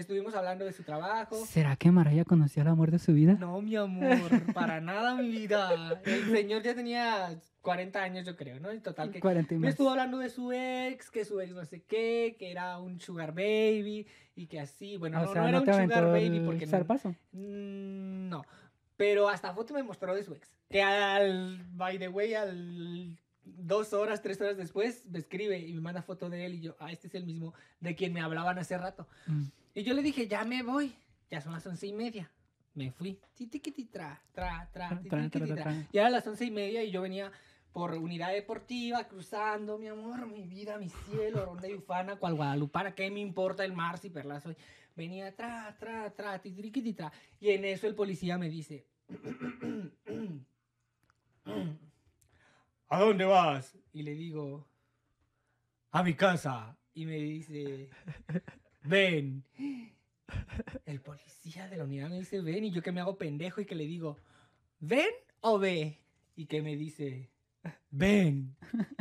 estuvimos hablando de su trabajo. ¿Será que Maraya conocía el amor de su vida? No, mi amor, para nada, mi vida. El señor ya tenía 40 años, yo creo, ¿no? En total que 40 y me estuvo hablando de su ex, que su ex no sé qué, que era un sugar baby y que así, bueno, o no, sea, no no, era un sugar baby porque no, zarpazo. Mm, No, pero hasta foto me mostró de su ex. Que al, by the way, al dos horas, tres horas después, me escribe y me manda foto de él y yo, ah, este es el mismo de quien me hablaban hace rato. Mm. Y yo le dije, ya me voy, ya son las once y media. Me fui. Ti, ti, ti, tra, tra, tra, ti, Tra, ti, tra, ti, tra, tra. tra. Ya eran las once y media y yo venía por unidad deportiva, cruzando, mi amor, mi vida, mi cielo, ronda y ufana, cual guadalupana, ¿qué me importa el mar si perla soy? Venía tra, tra, tra, ti, tri, ti, tra. Y en eso el policía me dice, [clears throat] ¿a dónde vas? Y le digo, a mi casa. Y me dice, ven. El policía de la unidad me dice, ven. Y yo que me hago pendejo y que le digo, ¿ven o ve? Y que me dice, ven.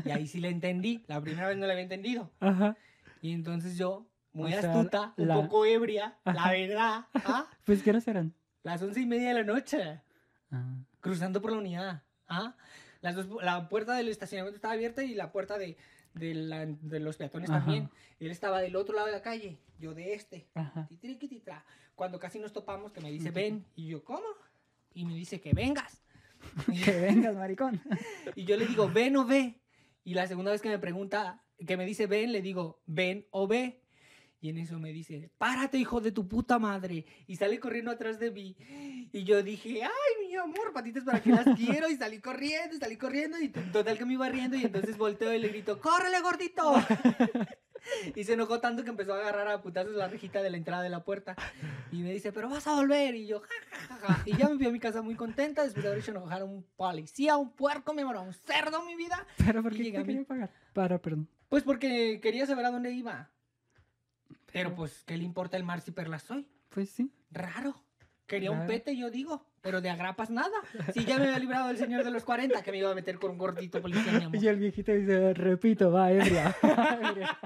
Y ahí sí le entendí. La primera vez no le había entendido. Ajá. Y entonces yo, muy O sea, astuta, un la- poco ebria, la verdad, ¿ah? Pues, ¿qué horas eran? las once y media de la noche, Ah. cruzando por la unidad. ¿ah? Las dos, la puerta del estacionamiento estaba abierta y la puerta de, de, la- de los peatones Ajá. también. Él estaba del otro lado de la calle, yo de este. Ajá. Titiriquititra. Cuando casi nos topamos, que me dice, ven. Y yo, ¿cómo? Y me dice, que vengas. [laughs] Que vengas, maricón. [laughs] Y yo le digo, ven o ve. Y la segunda vez que me pregunta, que me dice ven, le digo, ven o ve. Y en eso me dice, párate, hijo de tu puta madre. Y sale corriendo atrás de mí. Y yo dije, ay, mi amor, patitas para que las [laughs] quiero. Y salí corriendo, y salí corriendo. Y total que me iba riendo. Y entonces volteo y le grito, ¡córrele, gordito! [laughs] Y se enojó tanto que empezó a agarrar a putazos la rejita de la entrada de la puerta. Y me dice, pero vas a volver. Y yo, ja, ja, ja, ja. Y ya me fui a mi casa muy contenta después de haber hecho enojar a un policía, a un puerco, mi amor, a un cerdo, mi vida. Pero ¿por Y qué llega te quería pagar? Para, perdón. Pues porque quería saber a dónde iba. Pero pues, ¿qué le importa el mar si perla soy? Pues sí. Raro. Quería un pete, yo digo. Pero de agrapas nada. Si ya me había librado del señor de los 40, que me iba a meter con un gordito policía, mi amor. Y el viejito dice, repito, va, ebria. Ebria.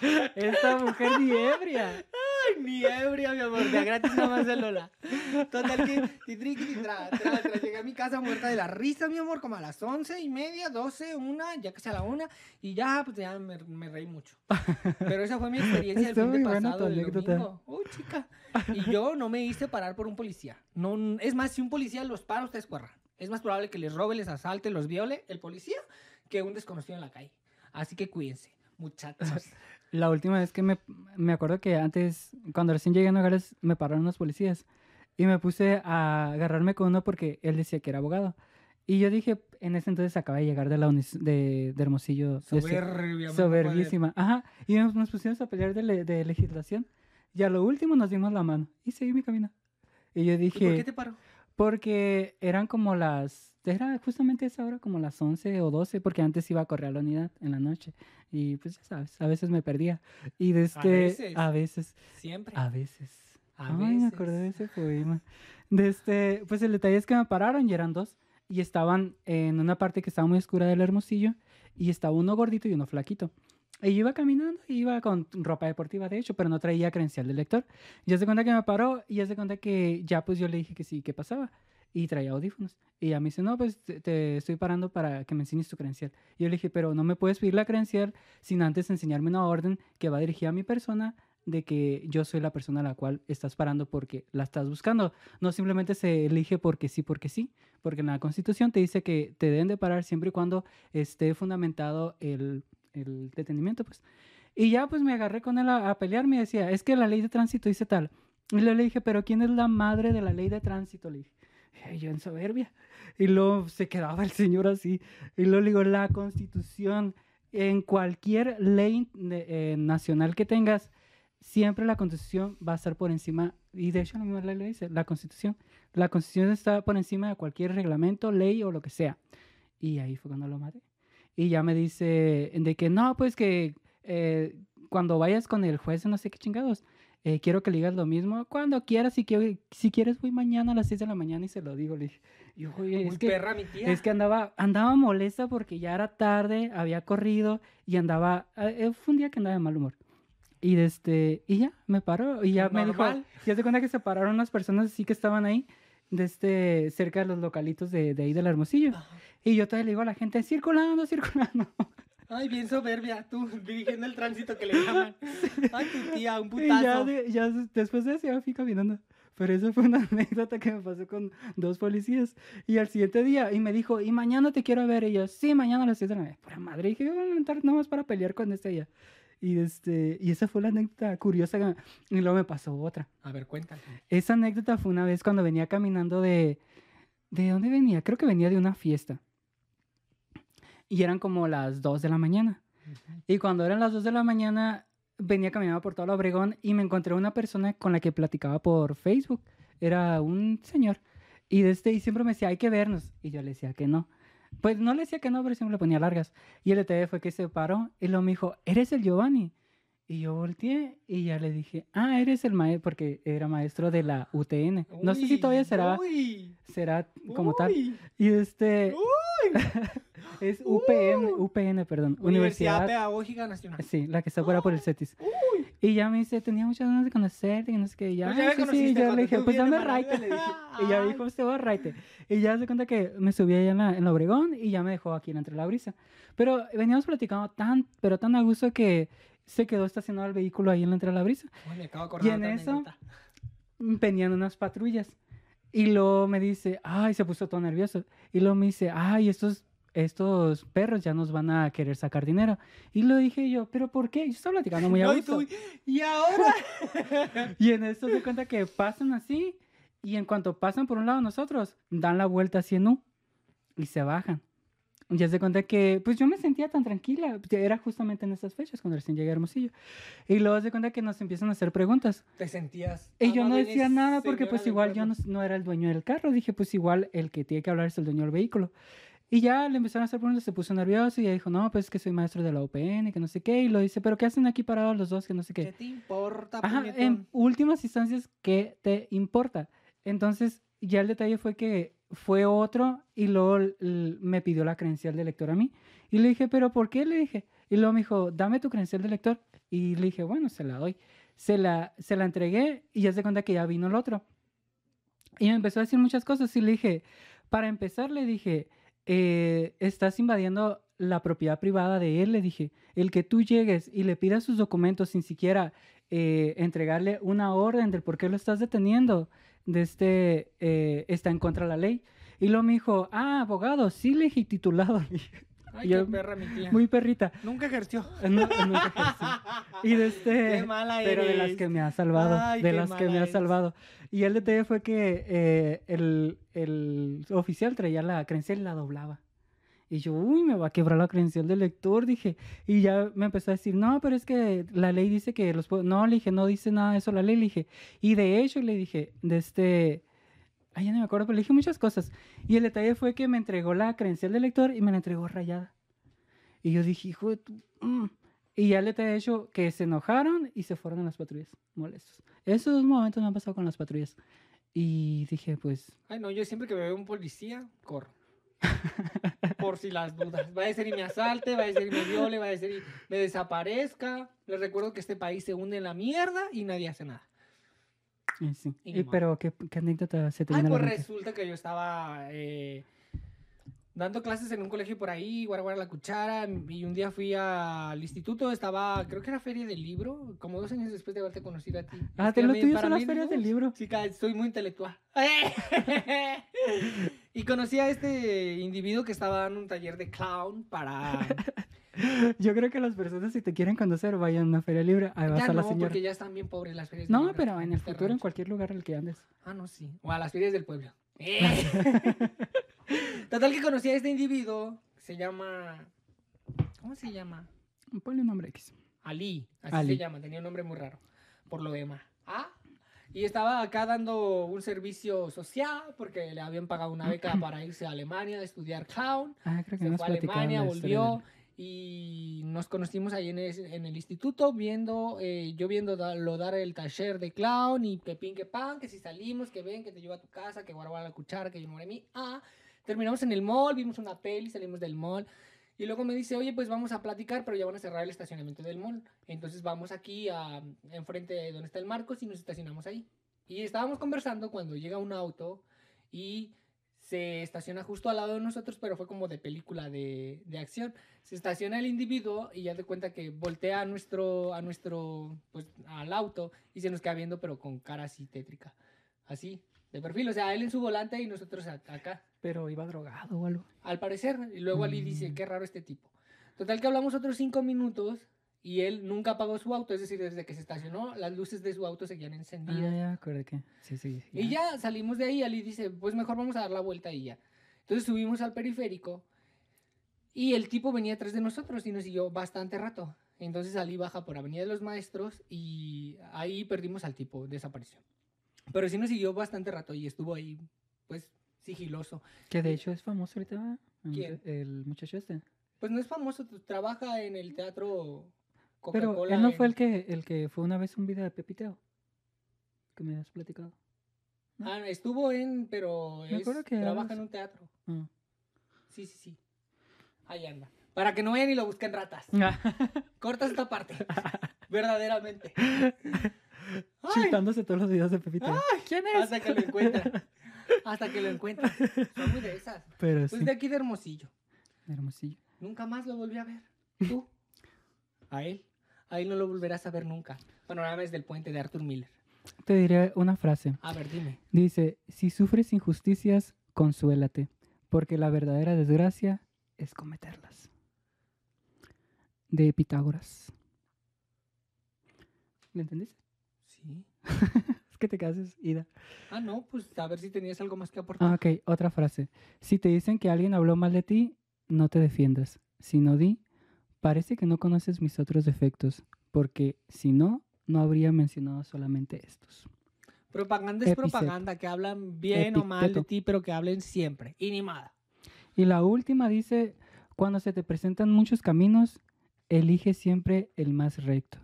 [laughs] Esta mujer ni ebria. [laughs] Ni ebria, mi amor. De gratis nada más de Lola. Total que titriqui, tra, tra, tra. Llegué a mi casa muerta de la risa, mi amor, como a las once y media, doce, una, ya casi a la una. Y ya, pues ya me, me reí mucho. Pero esa fue mi experiencia el Estuvo fin de pasado, del anécdota. domingo. Uy, chica. Y yo no me hice parar por un policía. No, es más, si un policía los para, ustedes corran. Es más probable que les robe, les asalte, los viole el policía que un desconocido en la calle. Así que cuídense, muchachos. [laughs] La última vez que me, me acuerdo que antes, cuando recién llegué a Nogales, me pararon unos policías. Y me puse a agarrarme con uno porque él decía que era abogado. Y yo dije, en ese entonces acaba de llegar de la unis- de, de Hermosillo. Soberbia. soberbísima. Ajá. Y nos, nos pusimos a pelear de, le- de legislación. Y a lo último nos dimos la mano. Y seguí mi camino. Y yo ¿Y dije, por qué te paró? Porque eran como las, era justamente esa hora, como las 11 o 12, porque antes iba a correr a la unidad en la noche. Y pues ya sabes, a veces me perdía. Y desde, veces. a veces, Siempre. a veces. A Ay, me acordé de ese poema. De este, pues el detalle es que me pararon y eran dos. Y estaban en una parte que estaba muy oscura del Hermosillo. Y estaba uno gordito y uno flaquito. Y yo iba caminando, iba con ropa deportiva, de hecho, pero no traía credencial de lector. Ya se cuenta que me paró y ya se cuenta que ya pues yo le dije que sí, ¿qué pasaba? Y traía audífonos. Y ella me dice, no, pues te, te estoy parando para que me enseñes tu credencial. Y yo le dije, pero no me puedes pedir la credencial sin antes enseñarme una orden que va dirigida a mi persona de que yo soy la persona a la cual estás parando porque la estás buscando. No simplemente se elige porque sí, porque sí, porque en la Constitución te dice que te deben de parar siempre y cuando esté fundamentado el, el detenimiento, pues. Y ya pues me agarré con él a, a pelear, me decía, es que la ley de tránsito dice tal. Y le dije, pero ¿quién es la madre de la ley de tránsito? Le dije, "Eh, yo en soberbia. Y luego se quedaba el señor así. Y luego le digo, la Constitución, en cualquier ley eh, nacional que tengas, siempre la Constitución va a estar por encima, y de hecho la misma ley lo dice, la Constitución. La Constitución está por encima de cualquier reglamento, ley o lo que sea. Y ahí fue cuando lo maté. Y ya me dice de que no, pues que eh, cuando vayas con el juez, no sé qué chingados, eh, quiero que le digas lo mismo. Cuando quieras, si, quiero- si quieres, voy mañana a las 6 de la mañana y se lo digo. Le dije, y, oye, es que, perra mi tía. es que andaba, andaba molesta porque ya era tarde, había corrido y andaba, eh, fue un día que andaba de mal humor. Y, de este, y ya, me paró y ya me dijo, Normal. ya se cuenta que se pararon unas personas así que estaban ahí, de este, cerca de los localitos de, de ahí del Hermosillo. Ajá. Y yo todavía le digo a la gente, circulando, circulando. Ay, bien soberbia, tú [laughs] dirigiendo el tránsito que le llaman. Ay, tu tía, un Y ya, putazo. de- ya des- después de eso ya fui caminando. Pero eso fue una [laughs] anécdota que me pasó con dos policías. Y al siguiente día, y me dijo, y mañana te quiero ver. Y yo, sí, mañana a las 6 de la mañana. Pura madre. Y dije, voy a levantar nomás para pelear con este ya. Y, este, y esa fue la anécdota curiosa. que- Y luego me pasó otra. A ver, cuéntame. Esa anécdota fue una vez cuando venía caminando de... ¿De dónde venía? Creo que venía de una fiesta. Y eran como las 2 de la mañana. Y cuando eran las 2 de la mañana, venía caminando por todo el Obregón y me encontré una persona con la que platicaba por Facebook. Era un señor. Y, de este, y siempre me decía, hay que vernos. Y yo le decía que no. Pues no le decía que no, pero siempre le ponía largas. Y el detalle fue que se paró y luego me dijo, ¿eres el Giovanni? Y yo volteé y ya le dije, ah, eres el maestro, porque era maestro de la UTN. No sé si todavía será, uy, será como tal. Y este, Uy. [laughs] es UPN, Uh. UPN, perdón, Universidad Universidad Pedagógica Nacional. Sí, la que está fuera por el CETIS. Y ya me dice, tenía muchas ganas de conocerte, que no sé qué. Y ya, Pues ya me "Ah, sí, yo le dije, pues dame raite, Manuel. le dije. Y ya dijo, usted va raite. Y ya se cuenta que me subí allá en la, en la Obregón y ya me dejó aquí en Entre la Brisa. Pero veníamos platicando tan, pero tan a gusto que se quedó estacionado el vehículo ahí en la Entre la Brisa. Uy, me acabo de Y en eso-. Venían unas patrullas. Y luego me dice, ay, se puso todo nervioso. Y luego me dice, ay, estos, estos perros ya nos van a querer sacar dinero. Y lo dije yo, ¿pero por qué? Yo estaba platicando muy a No, y gusto. y ahora. [laughs] Y en esto se cuenta que pasan así y en cuanto pasan por un lado nosotros, dan la vuelta así en U y se bajan. Ya se cuenta que, pues yo me sentía tan tranquila, ya era justamente en esas fechas cuando recién llegué a Hermosillo. Y luego se cuenta que nos empiezan a hacer preguntas. Te sentías. Y yo no decía nada porque pues igual yo no, no era el dueño del carro. Dije, pues igual el que tiene que hablar es el dueño del vehículo. Y ya le empezaron a hacer preguntas, se puso nervioso y ya dijo, no, pues es que soy maestro de la UPN, que no sé qué. Y lo dice, pero ¿qué hacen aquí parados los dos? Que no sé qué. ¿Qué te importa, Ajá, puñetón? en últimas instancias, ¿qué te importa? Entonces, ya el detalle fue que fue otro y luego me pidió la credencial de lector a mí. Y le dije, ¿pero por qué? Le dije. Y luego me dijo, dame tu credencial de lector. Y le dije, bueno, se la doy. Se la, se la entregué y ya se cuenta que ya vino el otro. Y me empezó a decir muchas cosas y le dije, para empezar, le dije, eh, estás invadiendo la propiedad privada de él, le dije, el que tú llegues y le pidas sus documentos sin siquiera eh, entregarle una orden del por qué lo estás deteniendo, de este, eh, está en contra de la ley. Y luego me dijo, ah, abogado, sí, le dije titulado. [laughs] Le dije, Ay, yo- qué perra mi tía. Muy perrita. Nunca ejerció. [laughs] No, nunca ejercí. Y de este, [laughs] Qué mala pero de las que me ha salvado, Ay, de qué las que me ha salvado. Y el detalle fue que eh, el, el oficial traía la credencial y la doblaba. Y yo, uy, me va a quebrar la credencial del lector, dije. Y ya me empezó a decir, no, pero es que la ley dice que los. No, le dije, no dice nada de eso la ley, le dije. Y de hecho, le dije, de este... Ay, ya no me acuerdo, pero le dije muchas cosas. Y el detalle fue que me entregó la credencial del lector y me la entregó rayada. Y yo dije, hijo de tu... mm". Y ya le he hecho que se enojaron y se fueron a las patrullas, molestos. Esos dos momentos me han pasado con las patrullas. Y dije, pues, Ay, no, yo siempre que veo un policía, corro. Por si las dudas. Va a ser y me asalte, va a ser y me viole, va a ser y me desaparezca. Les recuerdo que este país se hunde en la mierda y nadie hace nada. eh, sí. Y Y pero, ¿qué, qué anécdota se te Ay, pues resulta que yo estaba eh, dando clases en un colegio por ahí, Guaraguara la Cuchara, y un día fui al instituto, estaba, creo que era feria del libro, como dos años después de haberte conocido a ti. Ah, te lo tuyo son las ferias del libro. Chica, estoy muy intelectual. [laughs] [laughs] y conocí a este individuo que estaba dando un taller de clown para... [laughs] Yo creo que las personas, si te quieren conocer, vayan a una feria libre. Ahí va a no, la señora. porque ya están bien pobres las ferias No, pero en el futuro, en cualquier lugar al que andes. Ah, no, sí. O a las ferias del pueblo. Eh. [laughs] Total que conocí a este individuo. Se llama. ¿Cómo se llama? Ponle un nombre X. Ali. Así Ali. se llama. Tenía un nombre muy raro. Por lo demás. Ah. Y estaba acá dando un servicio social porque le habían pagado una beca para irse a Alemania a estudiar clown. Ah, creo que Se fue a Alemania, volvió y nos conocimos ahí en, ese- en el instituto viendo, eh, yo viendo da- lo dar el taller de clown y que pin que pan, que si salimos, que ven, que te llevo a tu casa, que guarda la cuchara, que yo moré mí. Ah, terminamos en el mall, vimos una peli, salimos del mall. Y luego me dice, oye, pues vamos a platicar, pero ya van a cerrar el estacionamiento del mall. Entonces vamos aquí a, enfrente de donde está el Marcos y nos estacionamos ahí. Y estábamos conversando cuando llega un auto y se estaciona justo al lado de nosotros, pero fue como de película de, de acción. Se estaciona el individuo y ya de cuenta que voltea a nuestro, a nuestro, pues al auto y se nos queda viendo, pero con cara así tétrica. Así, de perfil. O sea, él en su volante y nosotros acá. Pero iba drogado o algo. Al parecer. Y luego Ali dice, Mm. qué raro este tipo. Total que hablamos otros cinco minutos y él nunca apagó su auto. Es decir, desde que se estacionó, las luces de su auto seguían Ah, encendidas. ya, acordé que. Sí, sí. sí, Y ya salimos de ahí, Ali dice, pues mejor vamos a dar la vuelta y ya. Entonces subimos al periférico y el tipo venía atrás de nosotros y nos siguió bastante rato. Entonces Ali baja por Avenida de los Maestros y ahí perdimos al tipo, desapareció. Pero sí nos siguió bastante rato y estuvo ahí, pues, sigiloso. Que de hecho es famoso ahorita, ¿Quién? El muchacho este. Pues no es famoso, trabaja en el teatro Pero él no en- fue el que, el que fue una vez un video de Pepiteo. Que me has platicado. Ah, estuvo en, pero es- que trabaja en un teatro. Ah. Sí, sí, sí. Ahí anda. Para que no vayan y lo busquen ratas. [laughs] Cortas esta parte. Verdaderamente. Ay, Chutándose todos los videos de Pepiteo. ¿Quién es? hasta que lo encuentran. [laughs] Hasta que lo encuentran. Son muy de esas. Pero Pues sí. de aquí de Hermosillo. Hermosillo. Nunca más lo volví a ver. ¿Tú? A él. A él no lo volverás a ver nunca. Panorama desde el puente de Arthur Miller. Te diré una frase. A ver, dime. Dice, si sufres injusticias, consuélate, porque la verdadera desgracia es cometerlas. De Pitágoras. ¿Me entendiste? Sí. [laughs] Es que te cases, Ida. Ah, no, pues a ver si tenías algo más que aportar. Ah, ok, otra frase. Si te dicen que alguien habló mal de ti, no te defiendas, sino di, parece que no conoces mis otros defectos, porque si no, no habría mencionado solamente estos. Propaganda es propaganda, que hablan bien o mal de ti, pero que hablen siempre. Y ni nada. Y la última dice, cuando se te presentan muchos caminos, elige siempre el más recto,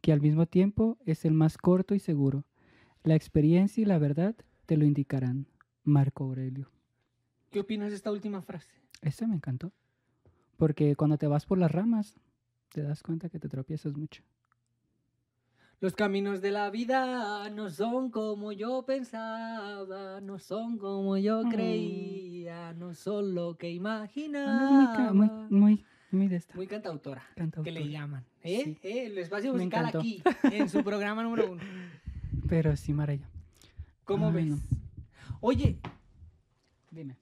que al mismo tiempo es el más corto y seguro. La experiencia y la verdad te lo indicarán. Marco Aurelio. ¿Qué opinas de esta última frase? Eso me encantó. Porque cuando te vas por las ramas, te das cuenta que te tropiezas mucho. Los caminos de la vida no son como yo pensaba, no son como yo Mm. creía, no son lo que imaginaba. ca- muy, muy, muy de esta. Muy cantautora, que cantautora. le llaman. ¿Eh? Sí. ¿Eh? El espacio musical aquí, en su programa número uno. [laughs] Pero sí, Maraya. ¿Cómo Ay, ves? no. Oye, Dime.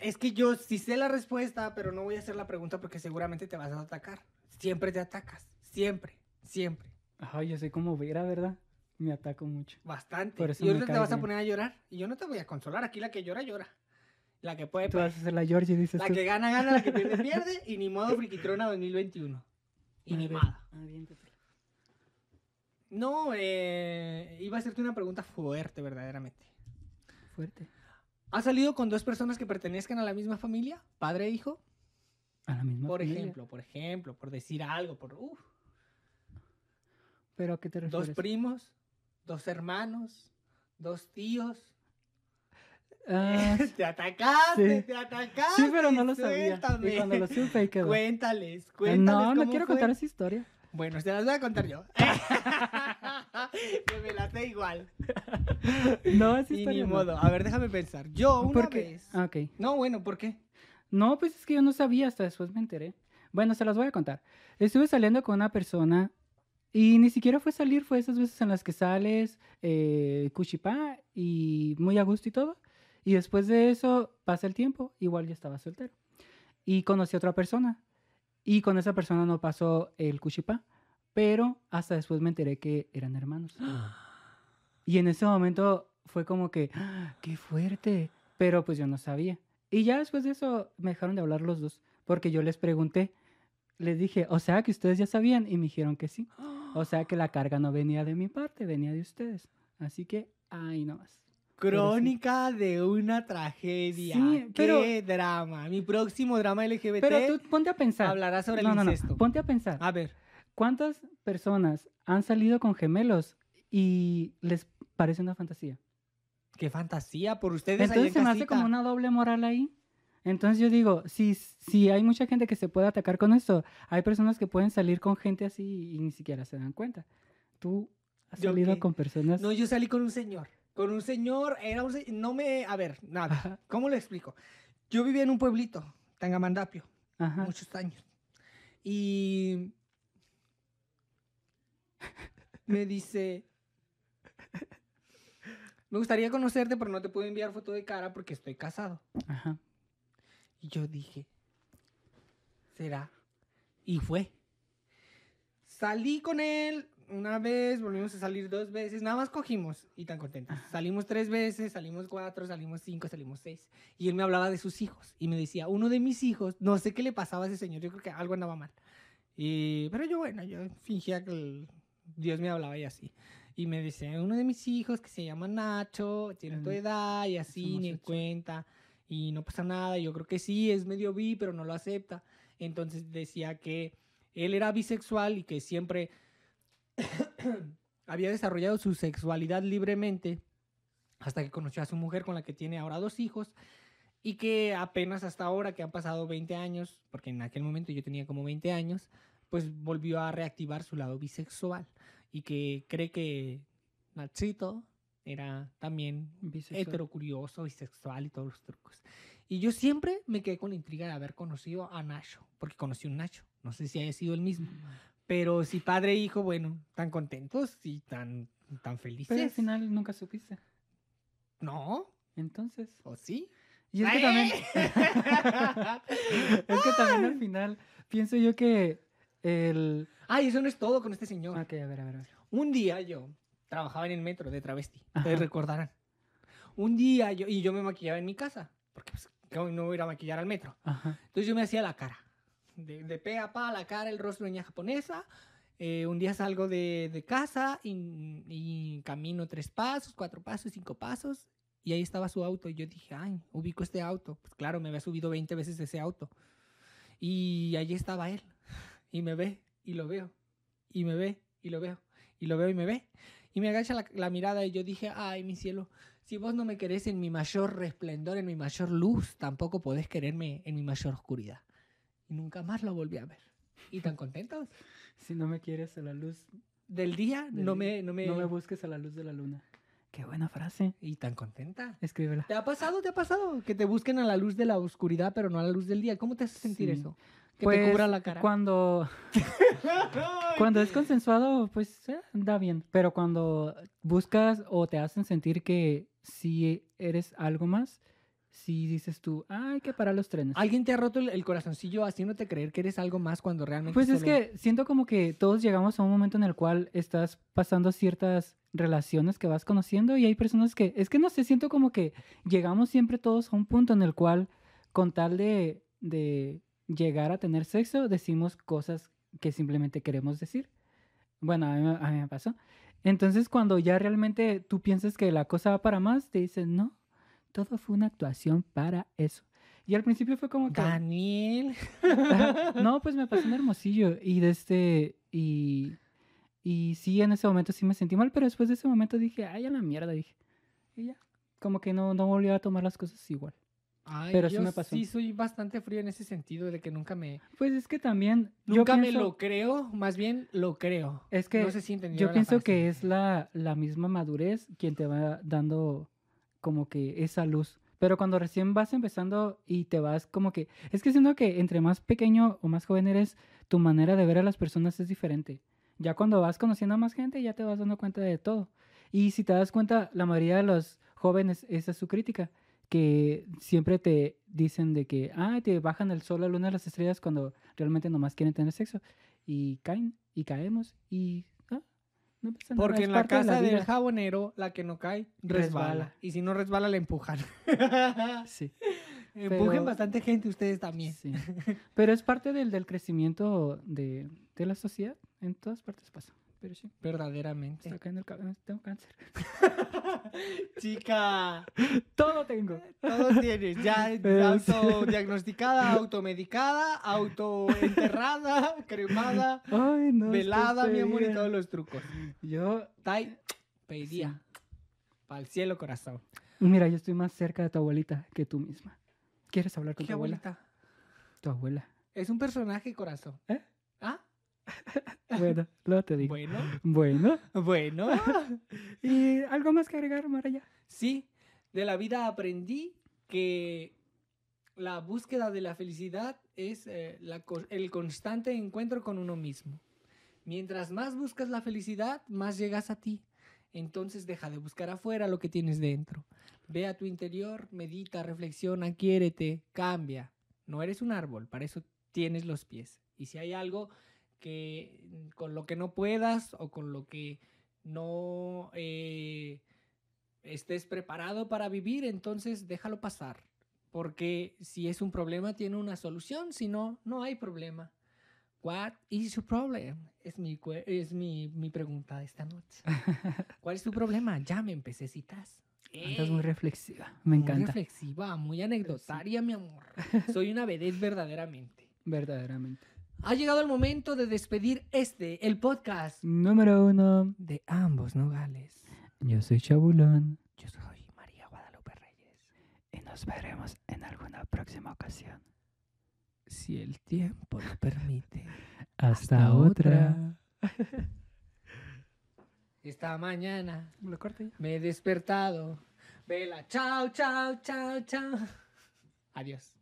es que yo sí sé la respuesta, pero no voy a hacer la pregunta porque seguramente te vas a atacar. Siempre te atacas. Siempre, siempre. Ay, yo soy como Vera, ¿verdad? Me ataco mucho. Bastante. Por eso y ahorita te vas a poner a llorar. Y yo no te voy a consolar. Aquí la que llora, llora. La que puede, Tú vas a ser la Georgie, dices La tú. que gana, gana, la que pierde, pierde. Y ni modo [laughs] Friquitrona 2021. Y A ni ver, nada. aviéntatela. No, eh, iba a hacerte una pregunta fuerte, verdaderamente. Fuerte. ¿Has salido con dos personas que pertenezcan a la misma familia? ¿Padre e hijo? A la misma Por familia. ejemplo, por ejemplo, por decir algo, por uf, ¿Pero a qué te refieres? dos primos, dos hermanos, dos tíos. Ah, [laughs] te atacaste, sí. te atacaste. sí, pero no lo sabía. Y cuando lo supe, ahí quedó. Cuéntales, cuéntales. no, no quiero fue. contar esa historia. Bueno, se las voy a contar yo. [laughs] que me la sé igual. No, Y ni historia no. modo. A ver, déjame pensar. Yo una ¿Por qué? vez. Ah, ok. No, bueno, ¿por qué? No, pues es que yo no sabía, hasta después me enteré. Bueno, se las voy a contar. Estuve saliendo con una persona y ni siquiera fue salir, fue esas veces en las que sales, eh, cuchipá y muy a gusto y todo. Y después de eso pasa el tiempo, igual ya estaba soltero. Y conocí a otra persona. Y con esa persona no pasó el cuchipá, pero hasta después me enteré que eran hermanos. [gasps] Y en ese momento fue como que, ¡ah! ¡qué fuerte! Pero pues yo no sabía. Y ya después de eso me dejaron de hablar los dos, porque yo les pregunté, les dije, o sea que ustedes ya sabían, y me dijeron que sí. O sea que la carga no venía de mi parte, venía de ustedes. Así que, ay, no Crónica de una tragedia. Sí, Qué pero- drama. Mi próximo drama LGBT Pero tú ponte a pensar. hablará sobre no, el no, ponte a pensar. A ver, ¿Cuántas personas han salido con gemelos y les parece una fantasía? qué fantasía por ustedes Entonces en se me hace como una doble moral ahí. Entonces yo digo, si, si hay mucha gente que se puede atacar con esto, hay personas que pueden salir con gente así y ni siquiera se dan cuenta. Tú has ¿Yo salido qué? con personas... No, yo salí con un señor. Con un señor, era un se- No me. A ver, nada. Ajá. ¿Cómo le explico? Yo vivía en un pueblito, Tangamandapio, Ajá. muchos años. Y. Me dice. Me gustaría conocerte, pero no te puedo enviar foto de cara porque estoy casado. Ajá. Y yo dije, ¿será? Y fue. Salí con él una vez, volvimos a salir dos veces, nada más cogimos y tan contentos. Salimos tres veces, salimos cuatro, salimos cinco, salimos seis. Y él me hablaba de sus hijos y me decía, uno de mis hijos, no sé qué le pasaba a ese señor, yo creo que algo andaba mal. Y, pero yo, bueno, yo fingía que el- Dios me hablaba y así. Y me decía, uno de mis hijos que se llama Nacho, tiene tu edad y así, ni en cuenta y no pasa nada. Yo creo que sí, es medio bi, pero no lo acepta. Entonces decía que él era bisexual y que siempre [coughs] había desarrollado su sexualidad libremente hasta que conoció a su mujer con la que tiene ahora dos hijos y que apenas hasta ahora que han pasado 20 años, porque en aquel momento yo tenía como 20 años, pues volvió a reactivar su lado bisexual y que cree que Nachito era también Bisexual. heterocurioso, bisexual y todos los trucos. Y yo siempre me quedé con la intriga de haber conocido a Nacho, porque conocí un Nacho. No sé si haya sido el mismo. Pero si padre e hijo, bueno, tan contentos y tan, tan felices. Pero al final nunca supiste. No, Entonces... ¿o sí? Y es que también... [laughs] es que también al final pienso yo que el... Ay, eso no es todo con este señor. Ok, a ver, a ver, a ver. Un día yo trabajaba en el metro de travesti, ustedes recordarán. Un día yo, y yo me maquillaba en mi casa, porque pues, ¿cómo no voy a ir a maquillar al metro. Ajá. Entonces yo me hacía la cara, de, de a pa, la cara, el rostro de niña japonesa. Eh, un día salgo de, de casa y, camino tres pasos, cuatro pasos, cinco pasos, y ahí estaba su auto. Y yo dije, ay, ubico este auto. Pues claro, me había subido 20 veces ese auto. Y allí estaba él. [laughs] Y me ve, y lo veo. Y me ve, y lo veo. Y lo veo y me ve. Y me agacha la, la mirada y yo dije, ay, mi cielo, si vos no me querés en mi mayor resplendor, en mi mayor luz, tampoco podés quererme en mi mayor oscuridad. Y nunca más lo volví a ver. Y tan contentos. [laughs] Si no me quieres a la luz, Del día del no día, me, no me... no me busques a la luz de la luna. Qué buena frase. Y tan contenta. Escríbela. ¿Te ha pasado, te ha pasado? Que te busquen a la luz de la oscuridad, pero no a la luz del día. ¿Cómo te hace sentir Sí. eso? Que Pues, te cubra la cara. Cuando, [laughs] cuando es consensuado, pues eh, da bien. Pero cuando buscas o te hacen sentir que si eres algo más, si dices tú, "Ah, hay que parar los trenes. ¿Alguien te ha roto el, el corazoncillo haciéndote creer que eres algo más cuando realmente Pues es solo- que siento como que todos llegamos a un momento en el cual estás pasando ciertas relaciones que vas conociendo y hay personas que, es que no sé, siento como que llegamos siempre todos a un punto en el cual con tal de, de llegar a tener sexo decimos cosas que simplemente queremos decir. Bueno, a mí, me- a mí me pasó. Entonces cuando ya realmente tú piensas que la cosa va para más, te dicen, no, todo fue una actuación para eso. Y al principio fue como que... Daniel. no, pues me pasó un hermosillo y de este y y sí en ese momento sí me sentí mal, pero después de ese momento dije, "Ay, a la mierda", dije. Y ya, como que no no volví a tomar las cosas igual. Ay, Pero sí yo me pasó. Sí, soy bastante frío en ese sentido de que nunca me... Pues es que también yo Nunca me pienso- lo creo, más bien lo creo. es que no sé si yo pienso que es la, la misma madurez quien te va dando como que esa luz. Pero cuando recién vas empezando y te vas como que... Es que siento que entre más pequeño o más joven eres, tu manera de ver a las personas es diferente. Ya cuando vas conociendo a más gente, ya te vas dando cuenta de todo. Y si te das cuenta, la mayoría de los jóvenes, esa es su crítica, que siempre te dicen de que, ah, te bajan el sol, la luna, las estrellas cuando realmente nomás quieren tener sexo. Y caen, y caemos, y... no pasa nada, Porque en la de casa del jabonero, la que no cae, resbala. Resbala. Y si no resbala, la empujan. [laughs] Sí. Empujen Pero- bastante gente ustedes también. Sí. [laughs] Pero es parte del, del crecimiento de, de la sociedad. En todas partes pasa. Pero sí. Verdaderamente. Está cayendo el cabello. Tengo cáncer. [laughs] Chica, Todo tengo. todo tienes. Ya [laughs] sí. autodiagnosticada, automedicada, autoenterrada, [laughs] cremada, Ay, no. estoy velada, mi amor, y todos los trucos. Yo. Tai, pedía. Para el cielo, corazón. Mira, yo estoy más cerca de tu abuelita que tú misma. ¿Quieres hablar con ¿Qué tu abuela? abuelita? Tu abuela. Es un personaje, corazón. ¿Eh? Bueno, luego te digo. Bueno, Bueno. bueno. [laughs] ¿Y algo más que agregar, Maraya? Sí, de la vida aprendí que la búsqueda de la felicidad es eh, la el constante encuentro con uno mismo. Mientras más buscas la felicidad, más llegas a ti. Entonces deja de buscar afuera lo que tienes dentro. Ve a tu interior, medita, reflexiona, quiérete, cambia. No eres un árbol, para eso tienes los pies. Y si hay algo que con lo que no puedas o con lo que no eh, estés preparado para vivir, entonces déjalo pasar. Porque si es un problema, tiene una solución. Si no, no hay problema. What is your problem? Es mi, es mi, mi pregunta de esta noche. [laughs] ¿Cuál es tu problema? Llamen, pececitas. Andas muy Eh, reflexiva. Me muy encanta. reflexiva, muy anecdotaria, mi amor. [laughs] Soy una vedette verdaderamente. Verdaderamente. Ha llegado el momento de despedir este, el podcast Número uno. de ambos nogales. Yo soy Chabulón. Yo soy María Guadalupe Reyes. Y nos veremos en alguna próxima ocasión. Si el tiempo lo permite. [laughs] Hasta, otra. [laughs] Esta mañana me he despertado. Vela, chao, chao, chao, chao. Adiós.